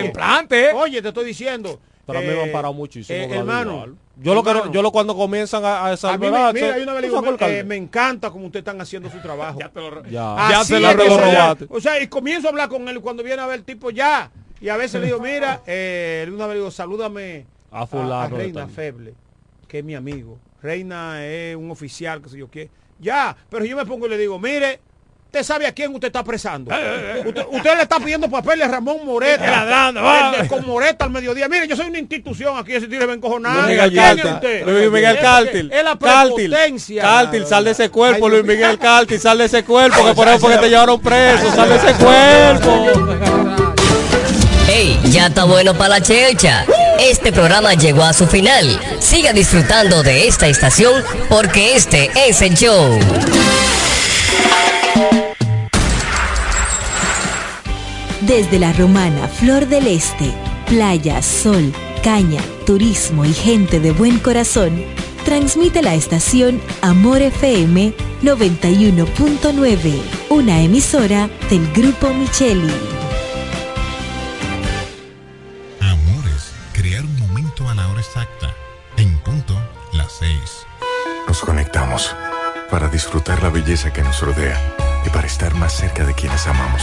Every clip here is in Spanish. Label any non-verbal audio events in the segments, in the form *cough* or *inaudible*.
oye. Oye, te estoy diciendo. Pero a mí me han parado muchísimo. eh, hermano, Yo lo, que, yo lo cuando comienzan a, a mira, hay una me, eh, encanta como ustedes están haciendo su trabajo. *laughs* Ya, Así ya se la es que lo robaste. O sea, y comienzo a hablar con él cuando viene a ver el tipo ya. Y a veces le digo, mira, *laughs* eh, una vez le digo, salúdame A fulano Reina. Feble, que es mi amigo. Reina es un oficial, que sé yo qué. Ya, pero yo me pongo y le digo, mire, usted sabe a quién usted está apresando. usted, usted le está pidiendo papeles a Ramón Moreta. Eh, El con Moreta al mediodía. Mire, yo soy una institución aquí, ese tío me encojonado. Luis Miguel ¿Quién es Cártil, usted? Luis Miguel Es Cártil, Es la Cártil, prepotencia. Cártil, sal de ese cuerpo, Ay, Luis Miguel Cártil, sal de ese cuerpo, que por eso que te llevaron preso, sal de ese cuerpo. ¡Ey! Ya está bueno para la checha. Este programa llegó a su final. Siga disfrutando de esta estación porque este es el show. Desde la romana Flor del Este, playa, sol, caña, turismo y gente de buen corazón, transmite la estación Amor FM 91.9, una emisora del Grupo Micheli. Amores, crear un momento a la hora exacta. En punto, las seis. Nos conectamos para disfrutar la belleza que nos rodea y para estar más cerca de quienes amamos.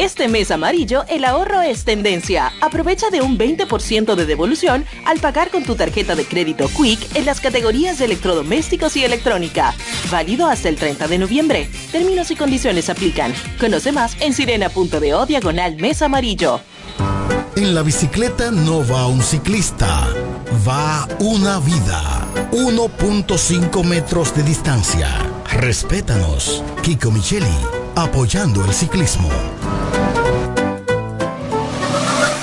Este mes amarillo, el ahorro es tendencia. Aprovecha de un 20% de devolución al pagar con tu tarjeta de crédito Quick en las categorías de electrodomésticos y electrónica. Válido hasta el 30 de noviembre. Términos y condiciones aplican. Conoce más en sirena.do diagonal mes amarillo. En la bicicleta no va un ciclista, va una vida. 1.5 metros de distancia. Respétanos. Kiko Micheli, apoyando el ciclismo.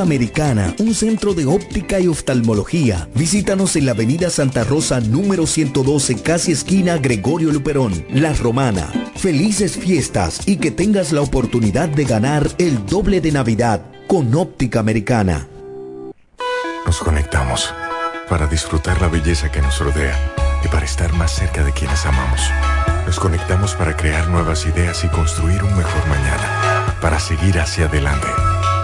Americana, un centro de óptica y oftalmología. Visítanos en la Avenida Santa Rosa número 112, casi esquina Gregorio Luperón, La Romana. Felices fiestas y que tengas la oportunidad de ganar el doble de Navidad con Óptica Americana. Nos conectamos para disfrutar la belleza que nos rodea y para estar más cerca de quienes amamos. Nos conectamos para crear nuevas ideas y construir un mejor mañana, para seguir hacia adelante.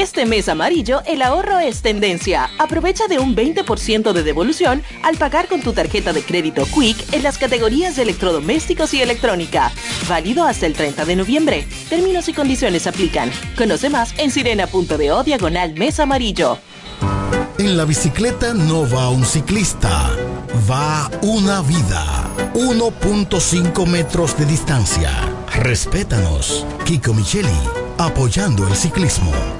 Este mes amarillo, el ahorro es tendencia. Aprovecha de un 20% de devolución al pagar con tu tarjeta de crédito Quick en las categorías de electrodomésticos y electrónica. Válido hasta el 30 de noviembre. Términos y condiciones aplican. Conoce más en sirena.do diagonal mes amarillo. En la bicicleta no va un ciclista, va una vida. 1.5 metros de distancia. Respétanos. Kiko Micheli, apoyando el ciclismo.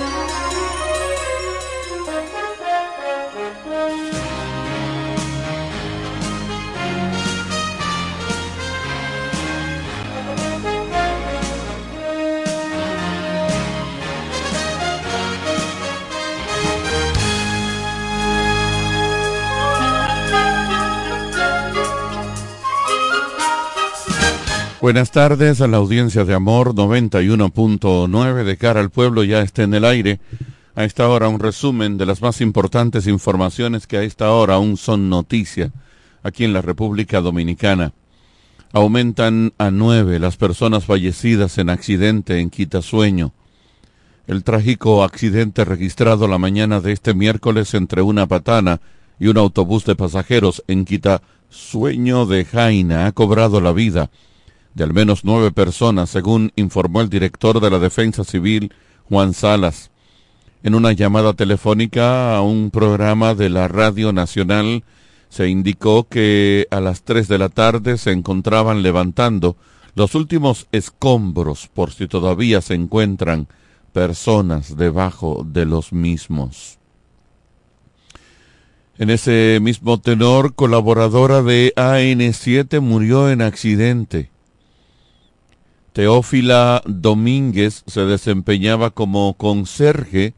Buenas tardes a la audiencia de Amor 91.9 de cara al pueblo ya está en el aire. A esta hora un resumen de las más importantes informaciones que a esta hora aún son noticia aquí en la República Dominicana. Aumentan a nueve las personas fallecidas en accidente en Quitasueño. El trágico accidente registrado la mañana de este miércoles entre una patana y un autobús de pasajeros en Quitasueño de Jaina ha cobrado la vida de al menos nueve personas, según informó el director de la Defensa Civil, Juan Salas. En una llamada telefónica a un programa de la Radio Nacional, se indicó que a las tres de la tarde se encontraban levantando los últimos escombros por si todavía se encuentran personas debajo de los mismos. En ese mismo tenor, colaboradora de AN7 murió en accidente. Teófila Domínguez se desempeñaba como conserje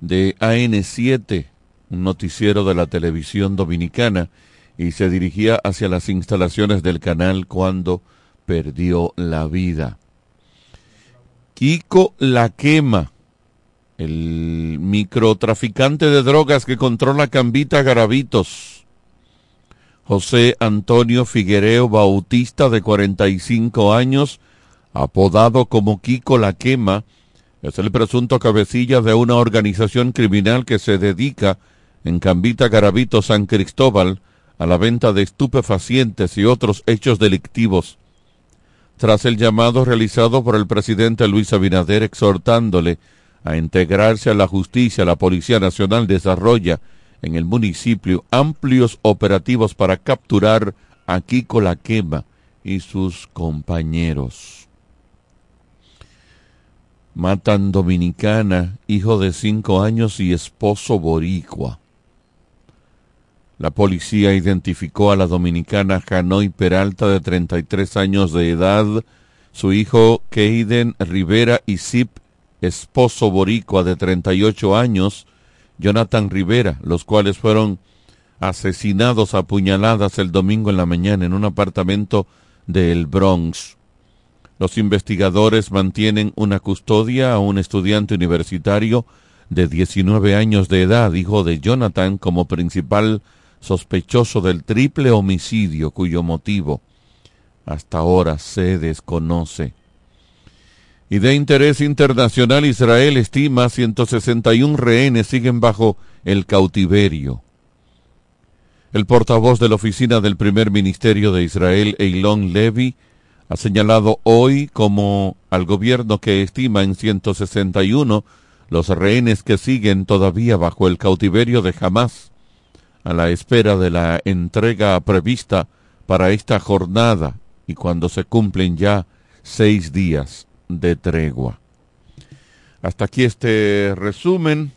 de AN7, un noticiero de la televisión dominicana, y se dirigía hacia las instalaciones del canal cuando perdió la vida. Kiko La Quema, el microtraficante de drogas que controla Cambita Garavitos. José Antonio Figuereo Bautista, de 45 años, apodado como Kiko La Quema, es el presunto cabecilla de una organización criminal que se dedica en Cambita Garavito San Cristóbal a la venta de estupefacientes y otros hechos delictivos. Tras el llamado realizado por el presidente Luis Abinader exhortándole a integrarse a la justicia, la Policía Nacional desarrolla en el municipio amplios operativos para capturar a Kiko La Quema y sus compañeros. Matan dominicana, hijo de cinco años y esposo boricua. La policía identificó a la dominicana Hanoi Peralta de 33 años de edad, su hijo Keiden Rivera y Zip, esposo boricua de 38 años, Jonathan Rivera, los cuales fueron asesinados a puñaladas el domingo en la mañana en un apartamento de El Bronx. Los investigadores mantienen una custodia a un estudiante universitario de 19 años de edad, hijo de Jonathan, como principal sospechoso del triple homicidio cuyo motivo hasta ahora se desconoce. Y de interés internacional, Israel estima 161 rehenes siguen bajo el cautiverio. El portavoz de la oficina del primer ministerio de Israel, Eilon Levy, ha señalado hoy como al gobierno que estima en 161 los rehenes que siguen todavía bajo el cautiverio de Hamas, a la espera de la entrega prevista para esta jornada y cuando se cumplen ya seis días de tregua. Hasta aquí este resumen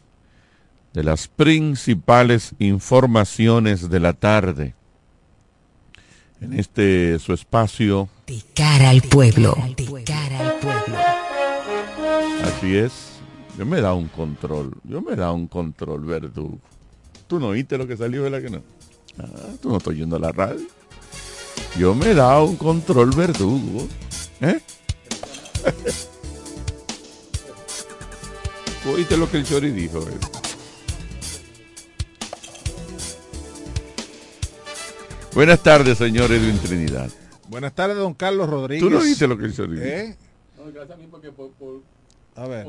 de las principales informaciones de la tarde. En este su espacio. De cara al pueblo. De cara al pueblo. Así es. Yo me da un control. Yo me da un control, verdugo. ¿Tú no oíste lo que salió, verdad que no? Ah, tú no estás oyendo la radio. Yo me da un control verdugo. ¿Eh? *laughs* ¿Oíste lo que el Chori dijo? Buenas tardes, señor Edwin Trinidad. Buenas tardes, don Carlos Rodríguez. ¿Tú no oíste lo que el Chori dijo? ¿Eh? A ver.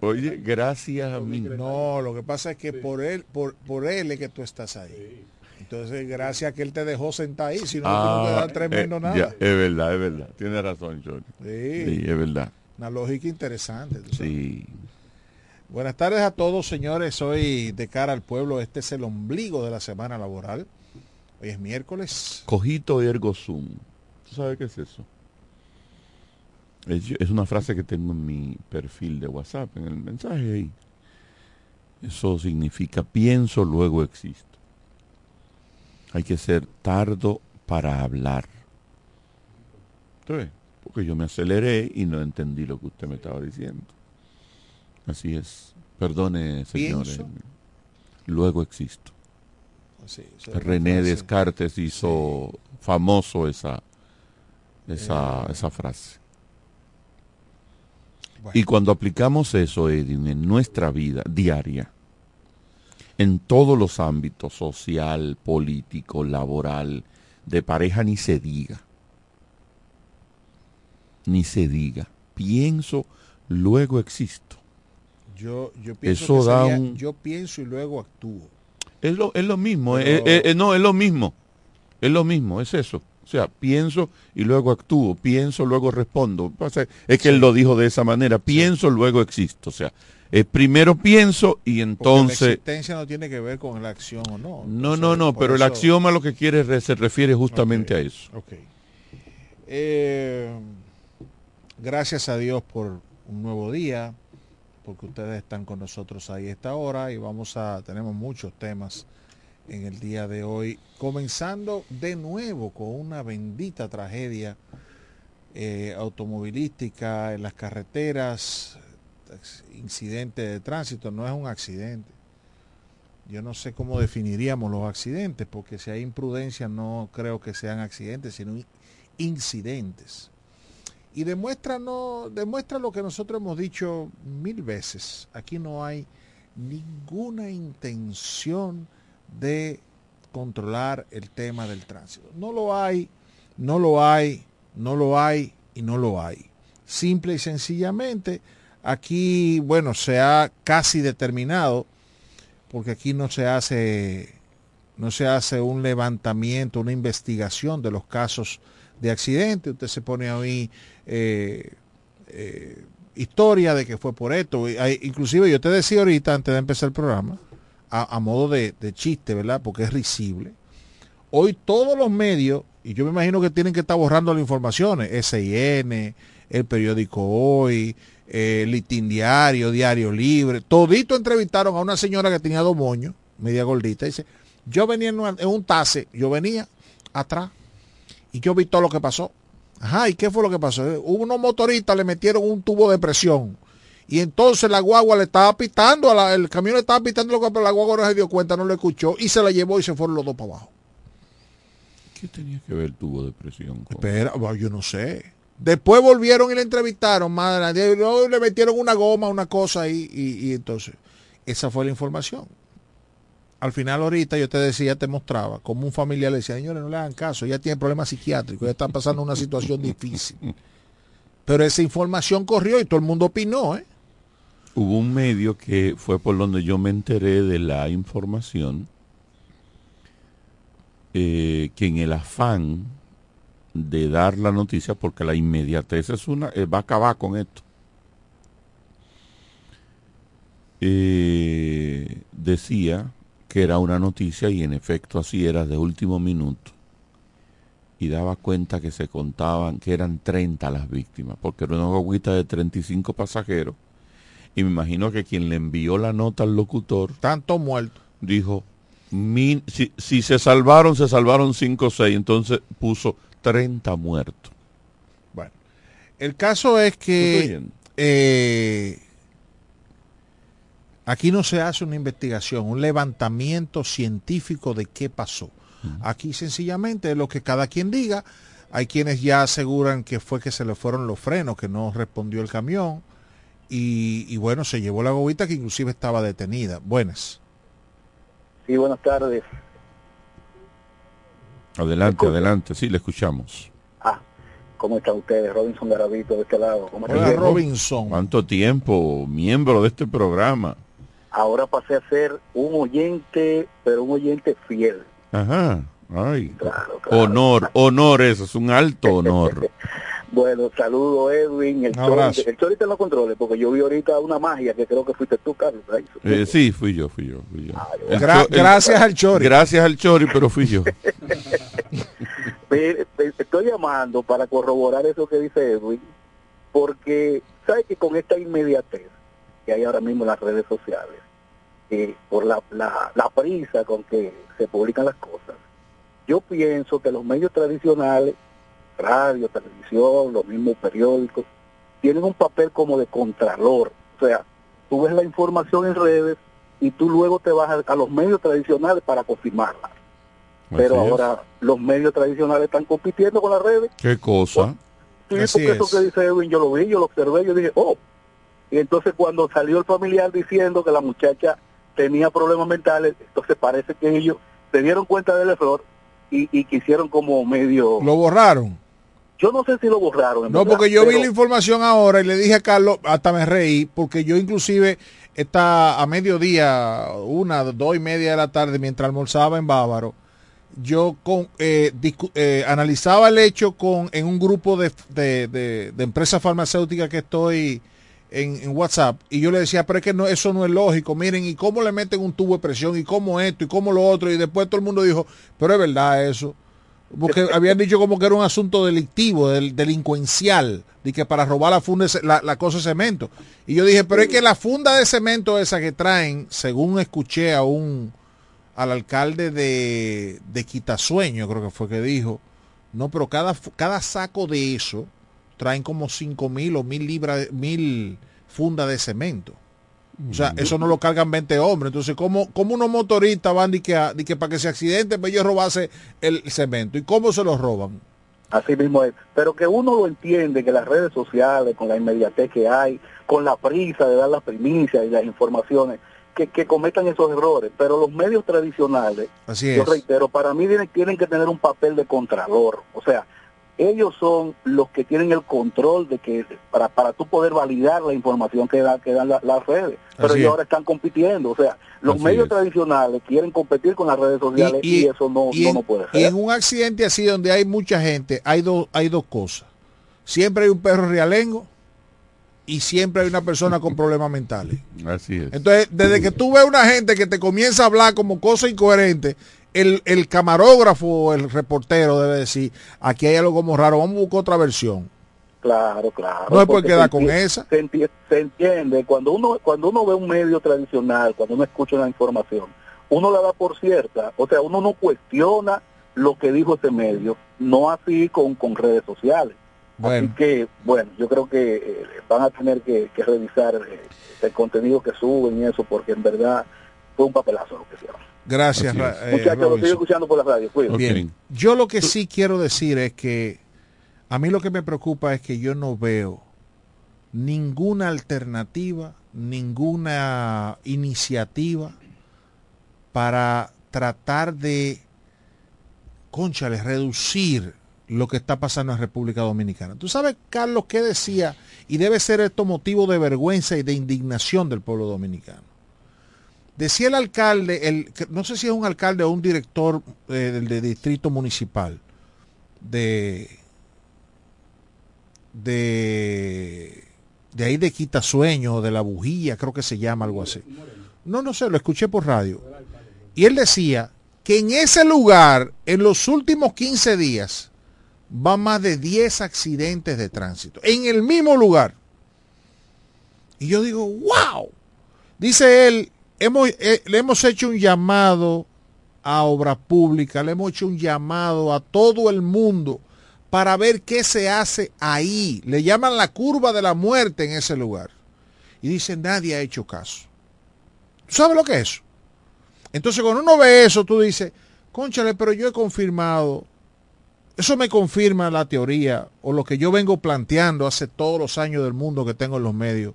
Oye, gracias a mí. No, lo que pasa es que por él, por, por él es que tú estás ahí. Entonces, gracias a que él te dejó sentar ahí, si no, tú no te Ah, da tremendo eh, nada. ya, es verdad, es verdad. Tiene razón, Chori. Sí. Sí, es verdad. Una lógica interesante. Sí. Buenas tardes a todos, señores. Hoy de cara al pueblo, este es el ombligo de la semana laboral. Hoy es miércoles. Cogito ergo sum. ¿Tú sabes qué es eso? Es, es una frase que tengo en mi perfil de WhatsApp, en el mensaje ahí. Eso significa pienso, luego existo. Hay que ser tardo para hablar. ¿Tú ves? Porque yo me aceleré y no entendí lo que usted me estaba diciendo. Así es. Perdone, señores. Pienso. Luego existo. Sí, René. Descartes hizo famoso esa, esa, Eh. esa frase. Bueno. Y cuando aplicamos eso, Edwin, en nuestra vida diaria, en todos los ámbitos, social, político, laboral, de pareja, ni se diga. Ni se diga. Pienso, luego existo. Yo, yo pienso Eso que da sería, un- yo pienso y luego actúo. Es lo, es lo mismo, Pero- eh, eh, eh, no, es lo mismo, es lo mismo, es eso. O sea, pienso y luego actúo, pienso, luego respondo. Pasa- Es que él lo dijo de esa manera, pienso, luego existo. O sea, eh, primero pienso y Porque la entonces... existencia no tiene que ver con la acción o no. No, Entonces, no, no, pero el axioma lo que quiere re- se refiere justamente a eso. ok. Eh, gracias a Dios por un nuevo día, porque ustedes están con nosotros ahí a esta hora y vamos a, tenemos muchos temas en el día de hoy, comenzando de nuevo con una bendita tragedia eh, automovilística en las carreteras, incidente de tránsito, no es un accidente. Yo no sé cómo definiríamos los accidentes, porque si hay imprudencia no creo que sean accidentes, sino in- incidentes. Y demuestra, no, demuestra lo que nosotros hemos dicho mil veces. Aquí no hay ninguna intención de controlar el tema del tránsito. No lo hay, no lo hay, no lo hay y no lo hay. Simple y sencillamente, aquí, bueno, se ha casi determinado porque aquí no se hace no se hace un levantamiento, una investigación de los casos de accidente. Usted se pone ahí eh, eh, historia de que fue por esto. Inclusive yo te decía ahorita, antes de empezar el programa, a, a modo de, de chiste, ¿verdad? Porque es risible. Hoy todos los medios, y yo me imagino que tienen que estar borrando las informaciones, SIN, el periódico Hoy, eh, Litín Diario, Diario Libre, todito entrevistaron a una señora que tenía dos moños, media gordita, dice, yo venía en, en un tase, yo venía atrás y yo vi todo lo que pasó. Ajá, ¿y qué fue lo que pasó? Hubo unos motoristas, le metieron un tubo de presión. Y entonces la guagua le estaba pitando, a la- el camión le estaba pitando, lo que- pero la guagua no se dio cuenta, no lo escuchó y se la llevó y se fueron los dos para abajo. ¿Qué tenía que ver el tubo de presión? con- Espera, yo no sé. Después volvieron y le entrevistaron, luego le metieron una goma, una cosa ahí, y, y entonces, esa fue la información. Al final ahorita yo te decía, te mostraba, como un familiar le decía, señores, no le hagan caso, ella tiene problemas psiquiátricos, ella está pasando una situación difícil. *laughs* Pero esa información corrió y todo el mundo opinó, ¿eh? Hubo un medio que fue por donde yo me enteré de la información, eh, que en el afán de dar la noticia, porque la inmediatez es una, eh, va a acabar con esto. Eh, decía que era una noticia y en efecto así era de último minuto y daba cuenta que se contaban que eran 30 las víctimas, porque era una guaguita de 35 pasajeros y me imagino que quien le envió la nota al locutor tanto muerto dijo "Min- si, si se salvaron se salvaron 5 o 6 entonces puso 30 muertos Bueno, el caso es que eh, aquí no se hace una investigación, un levantamiento científico de qué pasó. Aquí sencillamente es lo que cada quien diga. Hay quienes ya aseguran que fue que se le fueron los frenos, que no respondió el camión. Y, y bueno, se llevó la gobita que inclusive estaba detenida. Buenas. Sí, buenas tardes. adelante adelante sí le escuchamos Ah, ¿cómo están ustedes? Robinson Garavito de este lado. ¿Cómo Hola, están? Robinson. cuánto tiempo miembro de este programa Ahora pasé a ser un oyente, pero un oyente fiel. ajá ay honor honor eso es un alto honor *laughs* Bueno, saludo Edwin, el Un abrazo. Chori, el Chori está en los controles, porque yo vi ahorita una magia que creo que fuiste tú, Carlos. Eh, sí, fui yo, fui yo, fui yo. Gra- el- gracias al Chori. Gracias al Chori, pero fui yo. *laughs* Eh, Estoy llamando para corroborar eso que dice Edwin, porque sabe que con esta inmediatez que hay ahora mismo en las redes sociales, eh, por la, la, la prisa con que se publican las cosas, yo pienso que los medios tradicionales, radio, televisión, los mismos periódicos, tienen un papel como de contralor. O sea, tú ves la información en redes y tú luego te vas a, a los medios tradicionales para confirmarla. Pero Así es. ahora los medios tradicionales están compitiendo con las redes. ¿Qué cosa? Sí, Así porque eso es. que dice Edwin, yo lo vi, yo lo observé, yo dije, oh. Y entonces cuando salió el familiar diciendo que la muchacha tenía problemas mentales, entonces parece que ellos se dieron cuenta del error y, y quisieron como medio... Lo borraron. Yo no sé si lo borraron. No, verdad, porque yo vi la información ahora y le dije a Carlos, hasta me reí, porque yo inclusive está a mediodía, una, dos y media de la tarde, mientras almorzaba en Bávaro, yo con, eh, eh, analizaba el hecho con en un grupo de, de, de- de empresas farmacéuticas que estoy en, en WhatsApp y yo le decía, pero es que no, eso no es lógico, miren, y cómo le meten un tubo de presión, y cómo esto, y cómo lo otro, y después todo el mundo dijo, pero es verdad eso. Porque habían dicho como que era un asunto delictivo, del, delincuencial, de que para robar la funda, la, la cosa de cemento. Y yo dije, pero es que la funda de cemento esa que traen, según escuché a un al alcalde de, de Quitasueño, creo que fue que dijo, no, pero cada, cada saco de eso traen como cinco mil o mil libras, mil fundas de cemento. O sea, eso no lo cargan 20 hombres. Entonces, ¿cómo, cómo unos motoristas van de que, a- de que para que se accidente, pues ellos robarse el cemento? ¿Y cómo se lo roban? Así mismo es. Pero que uno lo entiende, que las redes sociales, con la inmediatez que hay, con la prisa de dar las primicias y las informaciones, que, que cometan esos errores. Pero los medios tradicionales, Así yo es. reitero, para mí tienen, tienen que tener un papel de contralor. O sea, ellos son los que tienen el control de que para, para tú poder validar la información que, da, que dan la- las redes. Pero Así ellos es. ahora están compitiendo. O sea, los Así medios es. tradicionales quieren competir con las redes sociales y, eso no, y no, en, no puede y ser. en un accidente así donde hay mucha gente, hay, dos hay dos cosas. Siempre hay un perro realengo y siempre hay una persona con problemas mentales. Así es. Entonces, desde que tú ves una gente que te comienza a hablar como cosa incoherente, el, el camarógrafo o el reportero debe decir, aquí hay algo como raro, vamos a buscar otra versión. Claro, claro. No puede porque quedar se con esa. Se, enti- se entiende, cuando uno cuando uno ve un medio tradicional, cuando uno escucha una información, uno la da por cierta, o sea, uno no cuestiona lo que dijo ese medio, no así con, con redes sociales. Bueno. Así que, bueno, yo creo que eh, van a tener que, que revisar eh, el contenido que suben y eso, porque en verdad fue un papelazo lo que hicieron. Gracias, eh, Muchachos, lo sigo escuchando por la radio. Bien. Yo lo que sí quiero decir es que a mí lo que me preocupa es que yo no veo ninguna alternativa, ninguna iniciativa para tratar de, conchales, reducir lo que está pasando en República Dominicana. Tú sabes, Carlos, qué decía, y debe ser esto motivo de vergüenza y de indignación del pueblo dominicano. Decía el alcalde, el, no sé si es un alcalde o un director eh, del de distrito municipal de, de, de ahí de Quitasueño, de la bujía, creo que se llama algo así. No, no sé, lo escuché por radio. Y él decía que en ese lugar, en los últimos 15 días, va más de 10 accidentes de tránsito. En el mismo lugar. Y yo digo, wow. Dice él, hemos, eh, le hemos hecho un llamado a obra pública, le hemos hecho un llamado a todo el mundo para ver qué se hace ahí. Le llaman la curva de la muerte en ese lugar. Y dice, nadie ha hecho caso. ¿Tú sabes lo que es eso? Entonces cuando uno ve eso, tú dices, conchale, pero yo he confirmado, eso me confirma la teoría o lo que yo vengo planteando hace todos los años del mundo que tengo en los medios,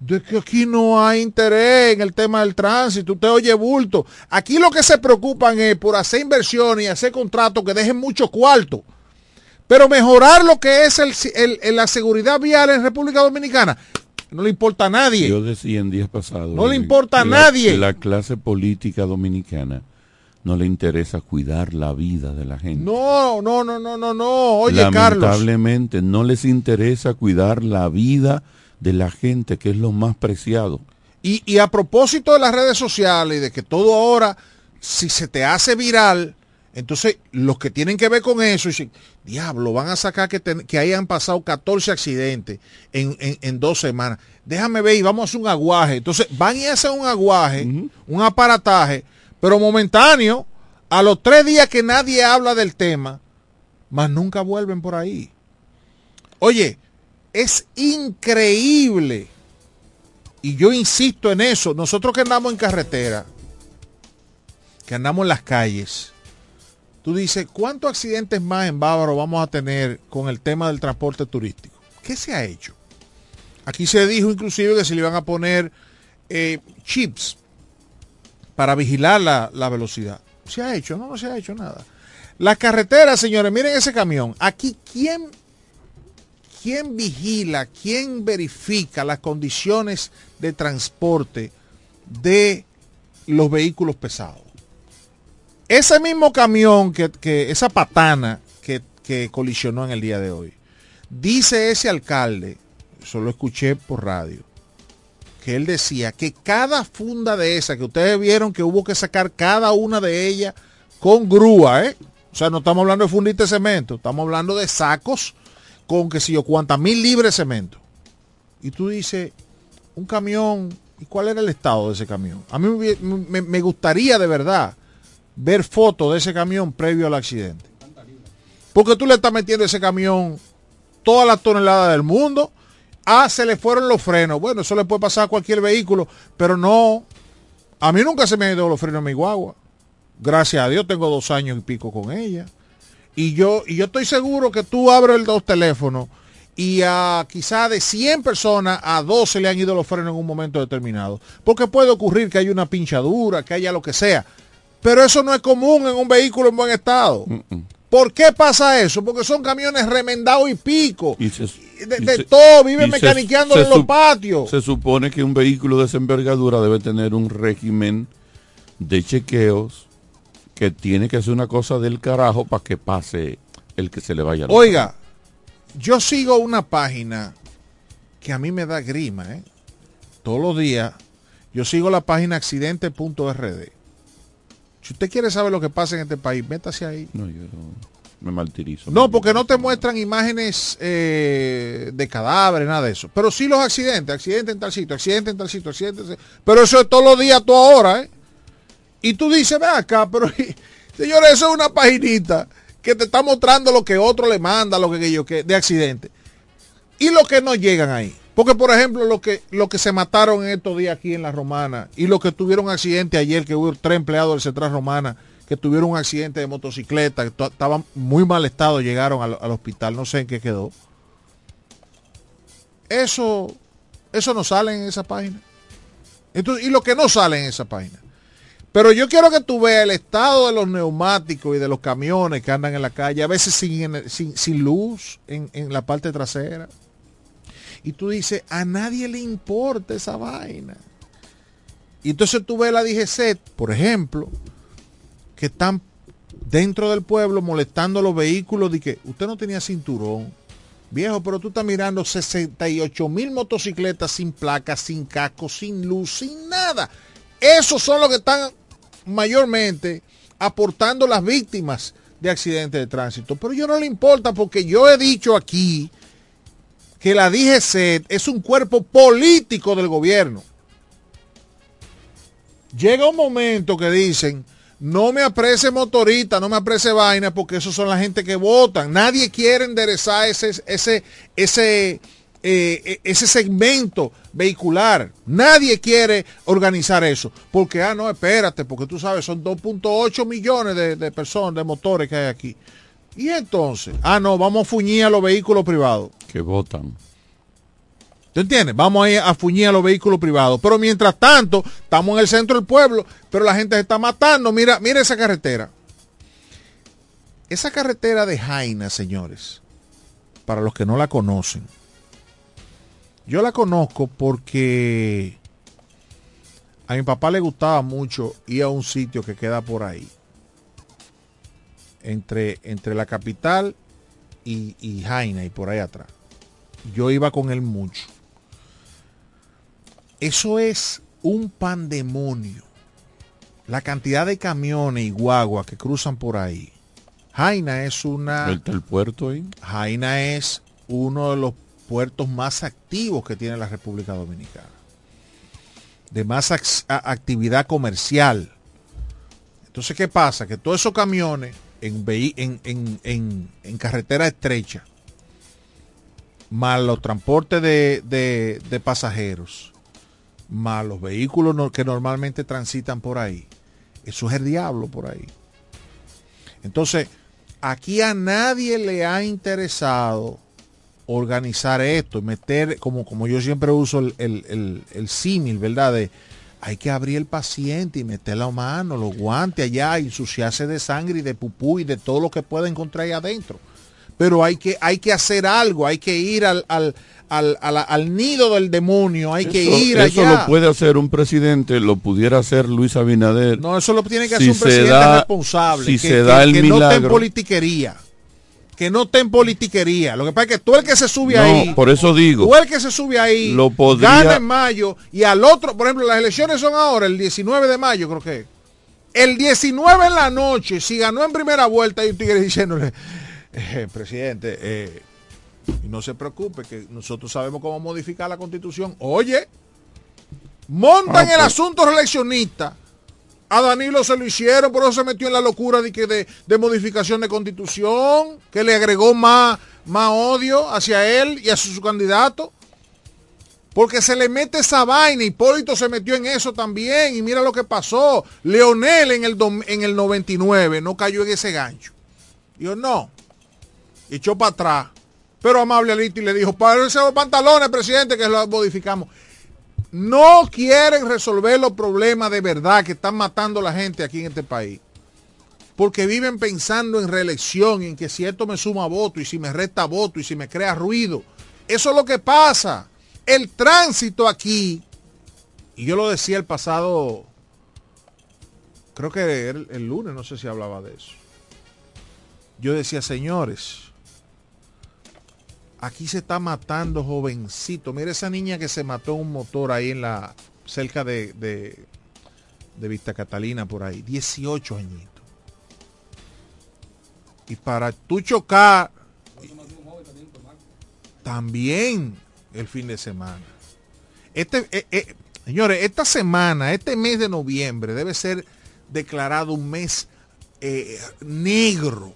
de que aquí no hay interés en el tema del tránsito, usted oye bulto. Aquí lo que se preocupan es por hacer inversiones y hacer contratos que dejen mucho cuarto. Pero mejorar lo que es el, el, la seguridad vial en República Dominicana, no le importa a nadie. Yo decía en días pasados. No le importa a la, nadie. La clase política dominicana no le interesa cuidar la vida de la gente. No, no, no, no, no, no. Oye, Lamentablemente, Carlos. no les interesa cuidar la vida de la gente, que es lo más preciado. Y, y a propósito de las redes sociales y de que todo ahora, si se te hace viral, entonces, los que tienen que ver con eso, dicen, diablo, van a sacar que, te, que hayan pasado 14 accidentes en, en, en, dos semanas. Déjame ver y vamos a hacer un aguaje. Entonces, van y hacen un aguaje, uh -huh. un aparataje, pero momentáneo, a los tres días que nadie habla del tema, más nunca vuelven por ahí. Oye, es increíble, y yo insisto en eso, nosotros que andamos en carretera, que andamos en las calles, tú dices, ¿cuántos accidentes más en Bávaro vamos a tener con el tema del transporte turístico? ¿Qué se ha hecho? Aquí se dijo inclusive que se le iban a poner eh, chips para vigilar la, la, velocidad. ¿Se ha hecho? No, no se ha hecho nada. Las carreteras, señores, miren ese camión. Aquí, ¿quién, quién vigila, quién verifica las condiciones de transporte de los vehículos pesados? Ese mismo camión, que, que esa patana que, que, colisionó en el día de hoy, dice ese alcalde, eso lo escuché por radio, que él decía que cada funda de esa, que ustedes vieron que hubo que sacar cada una de ellas con grúa, ¿eh? O sea, no estamos hablando de fundita de cemento, estamos hablando de sacos con que si yo cuántas mil libres cemento. Y tú dices, un camión, ¿y cuál era el estado de ese camión? A mí me, gustaría de verdad ver fotos de ese camión previo al accidente. Porque tú le estás metiendo ese camión toda la tonelada del mundo. Ah, se le fueron los frenos. Bueno, eso le puede pasar a cualquier vehículo, pero no. A mí nunca se me han ido los frenos a mi guagua. Gracias a Dios tengo dos años y pico con ella. Y yo, y yo estoy seguro que tú abres el dos teléfonos y a quizá de 100 personas a 12 le han ido los frenos en un momento determinado. Porque puede ocurrir que haya una pinchadura, que haya lo que sea. Pero eso no es común en un vehículo en buen estado. Mm -mm. ¿Por qué pasa eso? Porque son camiones remendados y pico. Y se, de, y de se, todo, vive mecaniqueando en los patios. Se supone que un vehículo de esa envergadura debe tener un régimen de chequeos que tiene que hacer una cosa del carajo para que pase el que se le vaya. Oiga, yo sigo una página que a mí me da grima, ¿eh? Todos los días yo sigo la página accidente.rd si usted quiere saber lo que pasa en este país, métase ahí. No, yo me martirizo. No, porque no te muestran imágenes eh, de cadáveres, nada de eso. Pero sí los accidentes, accidente en tal sitio, accidente en tal sitio, accidente. En... Pero eso es todos los días, toda hora, ¿eh? Y tú dices, ve acá, pero *laughs* señores, eso es una paginita que te está mostrando lo que otro le manda, lo que yo que de accidente. Y lo que no llegan ahí. Porque, por ejemplo, lo que, lo que se mataron en estos días aquí en la Romana y lo que tuvieron accidente ayer, que hubo tres empleados del Central Romana que tuvieron un accidente de motocicleta, que estaban muy mal estado, llegaron al, al, hospital, no sé en qué quedó. Eso, eso no sale en esa página. Entonces, y lo que no sale en esa página. Pero yo quiero que tú veas el estado de los neumáticos y de los camiones que andan en la calle, a veces sin, luz en, en la parte trasera. Y tú dices, a nadie le importa esa vaina. Y entonces tú ves la DGC, por ejemplo, que están dentro del pueblo molestando los vehículos de que usted no tenía cinturón. Viejo, pero tú estás mirando 68 mil motocicletas sin placas, sin casco, sin luz, sin nada. Esos son los que están mayormente aportando las víctimas de accidentes de tránsito. Pero yo no le importa porque yo he dicho aquí que la DGC es un cuerpo político del gobierno. Llega un momento que dicen, no me aprecie motorista, no me aprecie vaina, porque esos son la gente que votan. Nadie quiere enderezar ese, ese, ese, eh, ese segmento vehicular. Nadie quiere organizar eso. Porque, ah, no, espérate, porque tú sabes, son 2.8 millones de, de personas, de motores que hay aquí. Y entonces, ah, no, vamos a fuñir a los vehículos privados. Que votan. ¿Tú entiendes? Vamos a ir a fuñir a los vehículos privados. Pero mientras tanto, estamos en el centro del pueblo, pero la gente se está matando. Mira, mira esa carretera. Esa carretera de Jaina, señores, para los que no la conocen. Yo la conozco porque a mi papá le gustaba mucho ir a un sitio que queda por ahí. Entre, entre la capital y, y Jaina y por ahí atrás. Yo iba con él mucho. Eso es un pandemonio. La cantidad de camiones y guaguas que cruzan por ahí. Jaina es una... ¿El, el puerto ahí? Jaina es uno de los puertos más activos que tiene la República Dominicana. De más actividad comercial. Entonces, ¿qué pasa? Que todos esos camiones en, carretera estrecha, más los transportes de, pasajeros, más los vehículos que normalmente transitan por ahí. Eso es el diablo por ahí. Entonces, aquí a nadie le ha interesado organizar esto meter, como, como yo siempre uso el, el, el, el símil, ¿verdad? De, hay que abrir el paciente y meter la mano, los guantes allá, ensuciarse de sangre y de pupú y de todo lo que pueda encontrar ahí adentro. Pero hay que, hay que hacer algo, hay que ir al, al, al, al, al nido del demonio, hay eso, que ir eso allá. lo puede hacer un presidente, lo pudiera hacer Luis Abinader. No, eso lo tiene que Si hacer un presidente da- responsable. si que, se que- da el que no esté en politiquería. Que no esté en politiquería. Lo que pasa es que tú el que se sube No, ahí. por eso digo. Tú el que se sube ahí. Lo podría- Gana en mayo. Y al otro, por ejemplo, las elecciones son ahora, el 19 de mayo, creo que. El 19 en la noche, si ganó en primera vuelta, hay un tigre diciéndole, "Eh, presidente, eh, y no se preocupe, que nosotros sabemos cómo modificar la constitución. Oye, montan Ah, el pues. asunto reeleccionista. A Danilo se lo hicieron, por eso se metió en la locura de, que de, modificación de constitución, que le agregó más, más odio hacia él y a su, candidato. Porque se le mete esa vaina. Hipólito se metió en eso también. Y mira lo que pasó. Leonel en el, en el 99 no cayó en ese gancho. Dijo, no. Echó para atrás. Pero amable Alito y le dijo, para esos pantalones, presidente, que lo modificamos. No quieren resolver los problemas de verdad que están matando a la gente aquí en este país. Porque viven pensando en reelección en que si esto me suma voto y si me resta voto y si me crea ruido. Eso es lo que pasa. El tránsito aquí, y yo lo decía el pasado, creo que el, el lunes, no sé si hablaba de eso. Yo decía, señores, aquí se está matando jovencito. Mira esa niña que se mató un motor ahí en la, cerca de, de, de Vista Catalina, por ahí. 18 añitos. Y para tú chocar, también el fin de semana. Este, eh, eh, señores, esta semana, este mes de noviembre debe ser declarado un mes eh, negro.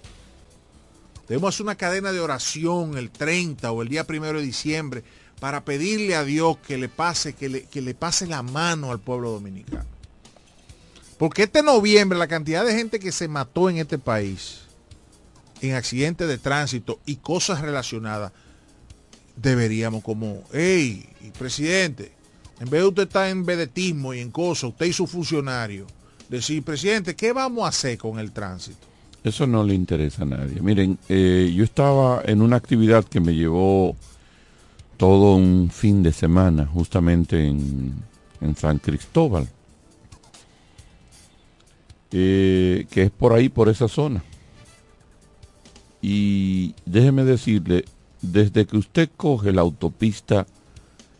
Debemos hacer una cadena de oración el 30 o el día primero de diciembre para pedirle a Dios que le pase, que le, que le pase la mano al pueblo dominicano. Porque este noviembre la cantidad de gente que se mató en este país en accidentes de tránsito y cosas relacionadas deberíamos como, hey, presidente, en vez de usted estar en vedetismo y en cosas, usted y su funcionario, decir, presidente, ¿qué vamos a hacer con el tránsito? Eso no le interesa a nadie. Miren, eh, yo estaba en una actividad que me llevó todo un fin de semana, justamente en, en San Cristóbal, eh, que es por ahí, por esa zona. Y déjeme decirle, desde que usted coge la autopista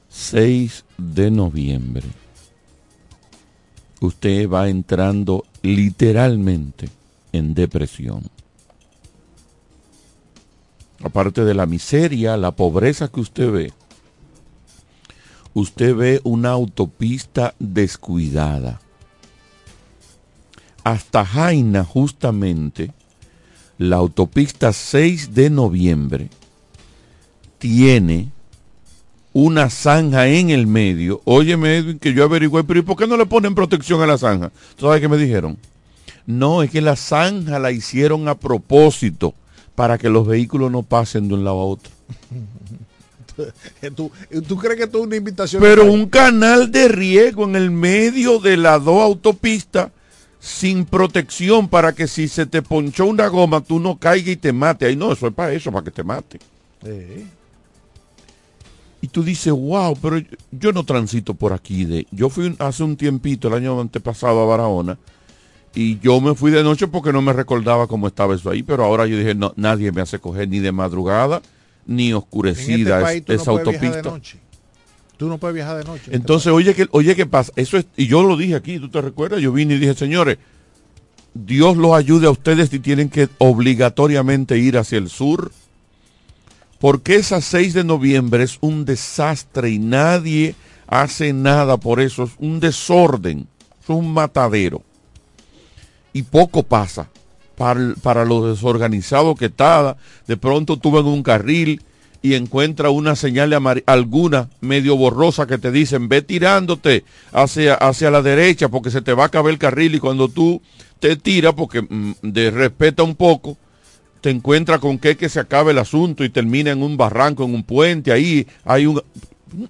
6 de noviembre, usted va entrando literalmente en depresión. Aparte de la miseria, la pobreza que usted ve, usted ve una autopista descuidada. Hasta Jaina, justamente, la autopista 6 de noviembre tiene una zanja en el medio. Óyeme, Edwin, que yo averigüé, pero ¿y por qué no le ponen protección a la zanja? ¿Tú sabes qué me dijeron? No, es que la zanja la hicieron a propósito para que los vehículos no pasen de un lado a otro. *laughs* ¿Tú, ¿Tú, crees que esto es una invitación? Pero un canal de riego en el medio de las dos autopistas sin protección para que si se te ponchó una goma tú no caigas y te mate. Ay, no, eso es para eso, para que te mate. Y tú dices, wow, pero yo no transito por aquí. De... Yo fui hace un tiempito, el año antepasado a Barahona, y yo me fui de noche porque no me recordaba cómo estaba eso ahí, pero ahora yo dije, no, nadie me hace coger ni de madrugada, ni oscurecida este esa autopista. Tú no puedes viajar de noche. Entonces, oye, que, oye, ¿qué pasa? Eso es, y yo lo dije aquí, ¿tú te recuerdas? Yo vine y dije, señores, Dios los ayude a ustedes si tienen que obligatoriamente ir hacia el sur, porque esa 6 de noviembre es un desastre y nadie hace nada por eso, es un desorden, es un matadero y poco pasa. Para, para lo desorganizado que está, de pronto tú en un carril y encuentra una señal alguna medio borrosa que te dicen ve tirándote hacia, hacia la derecha porque se te va a acabar el carril y cuando tú te tiras porque mm, de respeta un poco te encuentra con que, se acabe el asunto y termina en un barranco, en un puente, ahí hay una,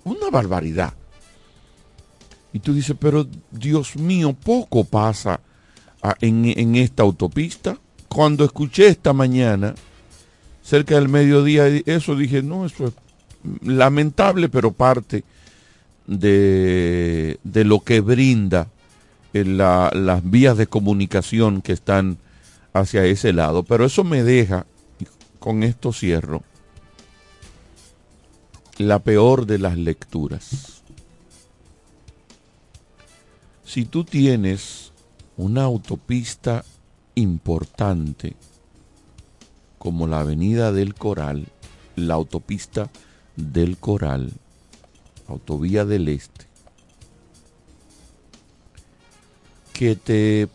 una barbaridad. Y tú dices, pero Dios mío, poco pasa en, esta autopista. Cuando escuché esta mañana, cerca del mediodía, eso dije, no, eso es lamentable, pero parte de, de lo que brinda eh, las vías de comunicación que están hacia ese lado. Pero eso me deja, con esto cierro, la peor de las lecturas. Si tú tienes una autopista importante como la avenida del Coral, la autopista del Coral, autovía del Este, que te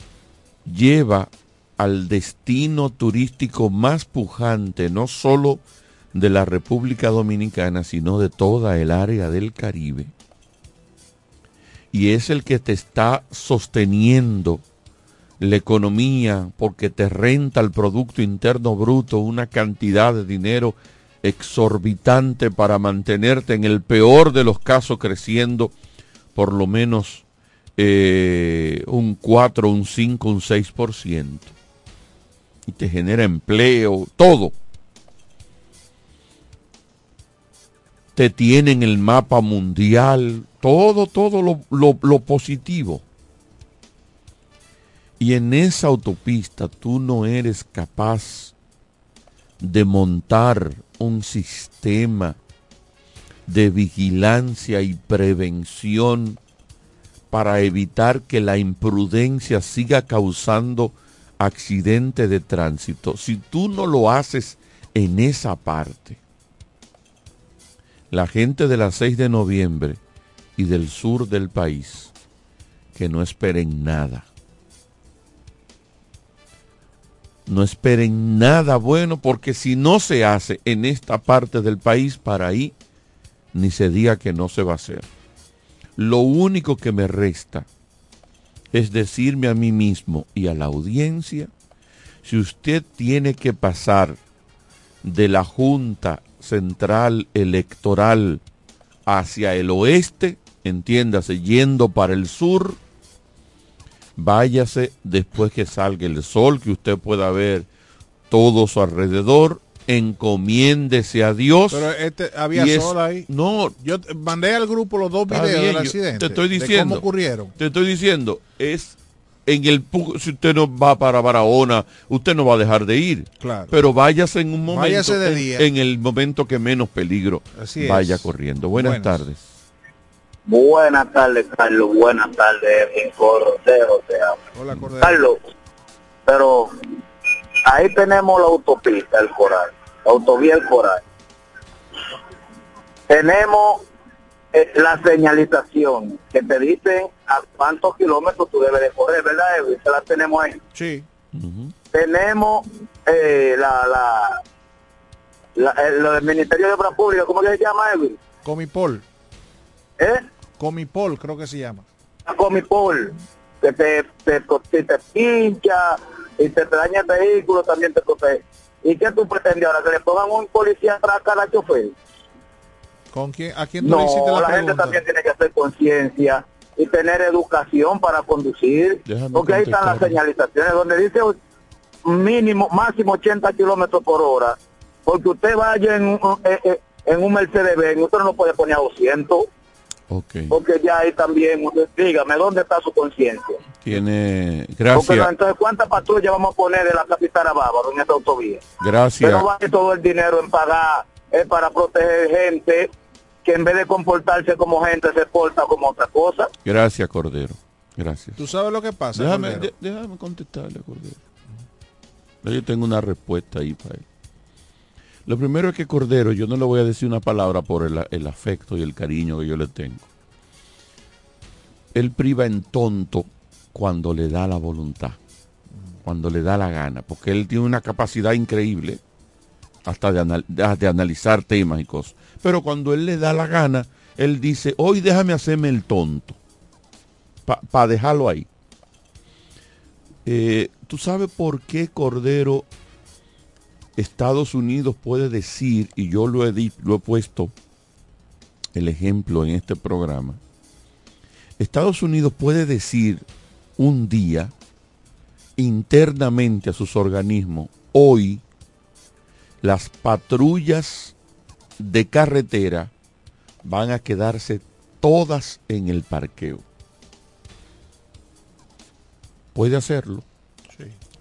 lleva al destino turístico más pujante, no solo de la República Dominicana, sino de toda el área del Caribe. Y es el que te está sosteniendo la economía porque te renta el Producto Interno Bruto una cantidad de dinero exorbitante para mantenerte en el peor de los casos creciendo por lo menos eh, un 4, un 5, un 6%. Y te genera empleo, todo. Te tiene en el mapa mundial, todo, todo lo, lo positivo y en esa autopista tú no eres capaz de montar un sistema de vigilancia y prevención para evitar que la imprudencia siga causando accidente de tránsito. Si tú no lo haces en esa parte, la gente de la 6 de noviembre y del sur del país, que no esperen nada no esperen nada bueno porque si no se hace en esta parte del país, para ahí ni se diga que no se va a hacer. Lo único que me resta es decirme a mí mismo y a la audiencia, si usted tiene que pasar de la Junta central electoral hacia el oeste, entiéndase, yendo para el sur, váyase después que salga el sol, que usted pueda ver todo su alrededor, encomiéndese a Dios. Pero este, había es- sol ahí. No, Yo mandé al grupo los dos videos bien, del accidente. Te estoy diciendo. cómo ocurrieron. Te estoy diciendo, es en el si usted no va para Barahona, usted no va a dejar de ir. Claro. Pero váyase en un momento Váyase de en, día. en el momento que menos peligro Así es. vaya corriendo. Buenas, Buenas. tardes. Buenas tardes, Carlos. Buenas tardes, mi Cordero. Te amo. Hola, Cordero. Carlos, pero ahí tenemos la autopista, el Coral, la autovía El Coral. Tenemos eh, la señalización que te dicen a cuántos kilómetros tú debes de correr, ¿verdad, Edwin? Se la tenemos ahí. Sí. Tenemos eh, la, la, la- eh, lo del Ministerio de Obras Públicas, ¿cómo que se llama, Edwin? Comipol. ¿Eh? Comipol, creo que se llama. Comipol, que te, te, si te pincha y te, te daña el vehículo, también te protege. ¿Y qué tú pretendes ahora? ¿Que le pongan un policía atrás a cada chofer? ¿Con quién? ¿A quién tú le No, hiciste la, la, gente también tiene que hacer conciencia y tener educación para conducir. Déjame porque ahí están las señalizaciones donde dice mínimo, máximo 80 kilómetros por hora. Porque usted vaya en un, eh, eh, en un Mercedes-Benz, usted no puede poner a 200. Ok. Porque ya ahí también, usted, dígame, ¿dónde está su conciencia? Tiene. Porque Gracias. entonces, ¿cuántas patrullas vamos a poner de la capital a Bávaro en esta autovía? Gracias. Pero va todo el dinero en pagar es para proteger gente que en vez de comportarse como gente se porta como otra cosa. Gracias, Cordero. Gracias. ¿Tú sabes lo que pasa? Déjame, déjame contestarle, Cordero. Yo tengo una respuesta ahí para él. Lo primero es que Cordero, yo no le voy a decir una palabra por el, afecto y el cariño que yo le tengo. Él priva en tonto cuando le da la voluntad, cuando le da la gana, porque él tiene una capacidad increíble hasta de, anal- de- de analizar temas y cosas. Pero cuando él le da la gana, él dice, hoy déjame hacerme el tonto, para dejarlo ahí. Eh, ¿Tú sabes por qué Cordero Estados Unidos puede decir, y yo lo he, lo he puesto el ejemplo en este programa, Estados Unidos puede decir un día internamente a sus organismos, hoy las patrullas de carretera van a quedarse todas en el parqueo. Puede hacerlo.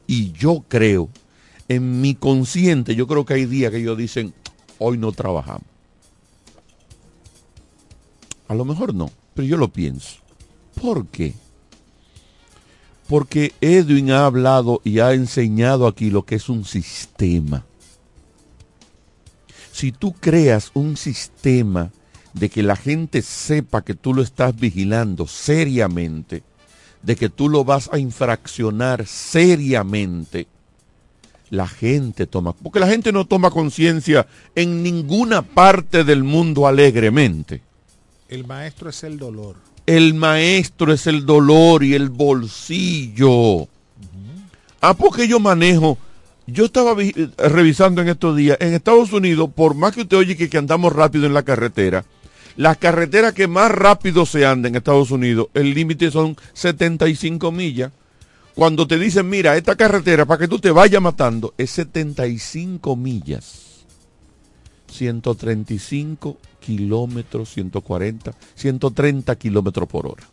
Y yo creo, en mi consciente, yo creo que hay días que ellos dicen, hoy no trabajamos. A lo mejor no, pero yo lo pienso. ¿Por qué? Porque Edwin ha hablado y ha enseñado aquí lo que es un sistema. Si tú creas un sistema de que la gente sepa que tú lo estás vigilando seriamente, de que tú lo vas a infraccionar seriamente, la gente toma, porque la gente no toma conciencia en ninguna parte del mundo alegremente. El maestro es el dolor. El maestro es el dolor y el bolsillo. Ah, porque yo manejo. Yo estaba eh, revisando en estos días. En Estados Unidos, por más que usted oye que, que andamos rápido en la carretera, las carreteras que más rápido se anda en Estados Unidos, el límite son 75 millas. Cuando te dicen, mira, esta carretera para que tú te vayas matando es 75 millas. 135 kilómetros, 140, 130 kilómetros por hora.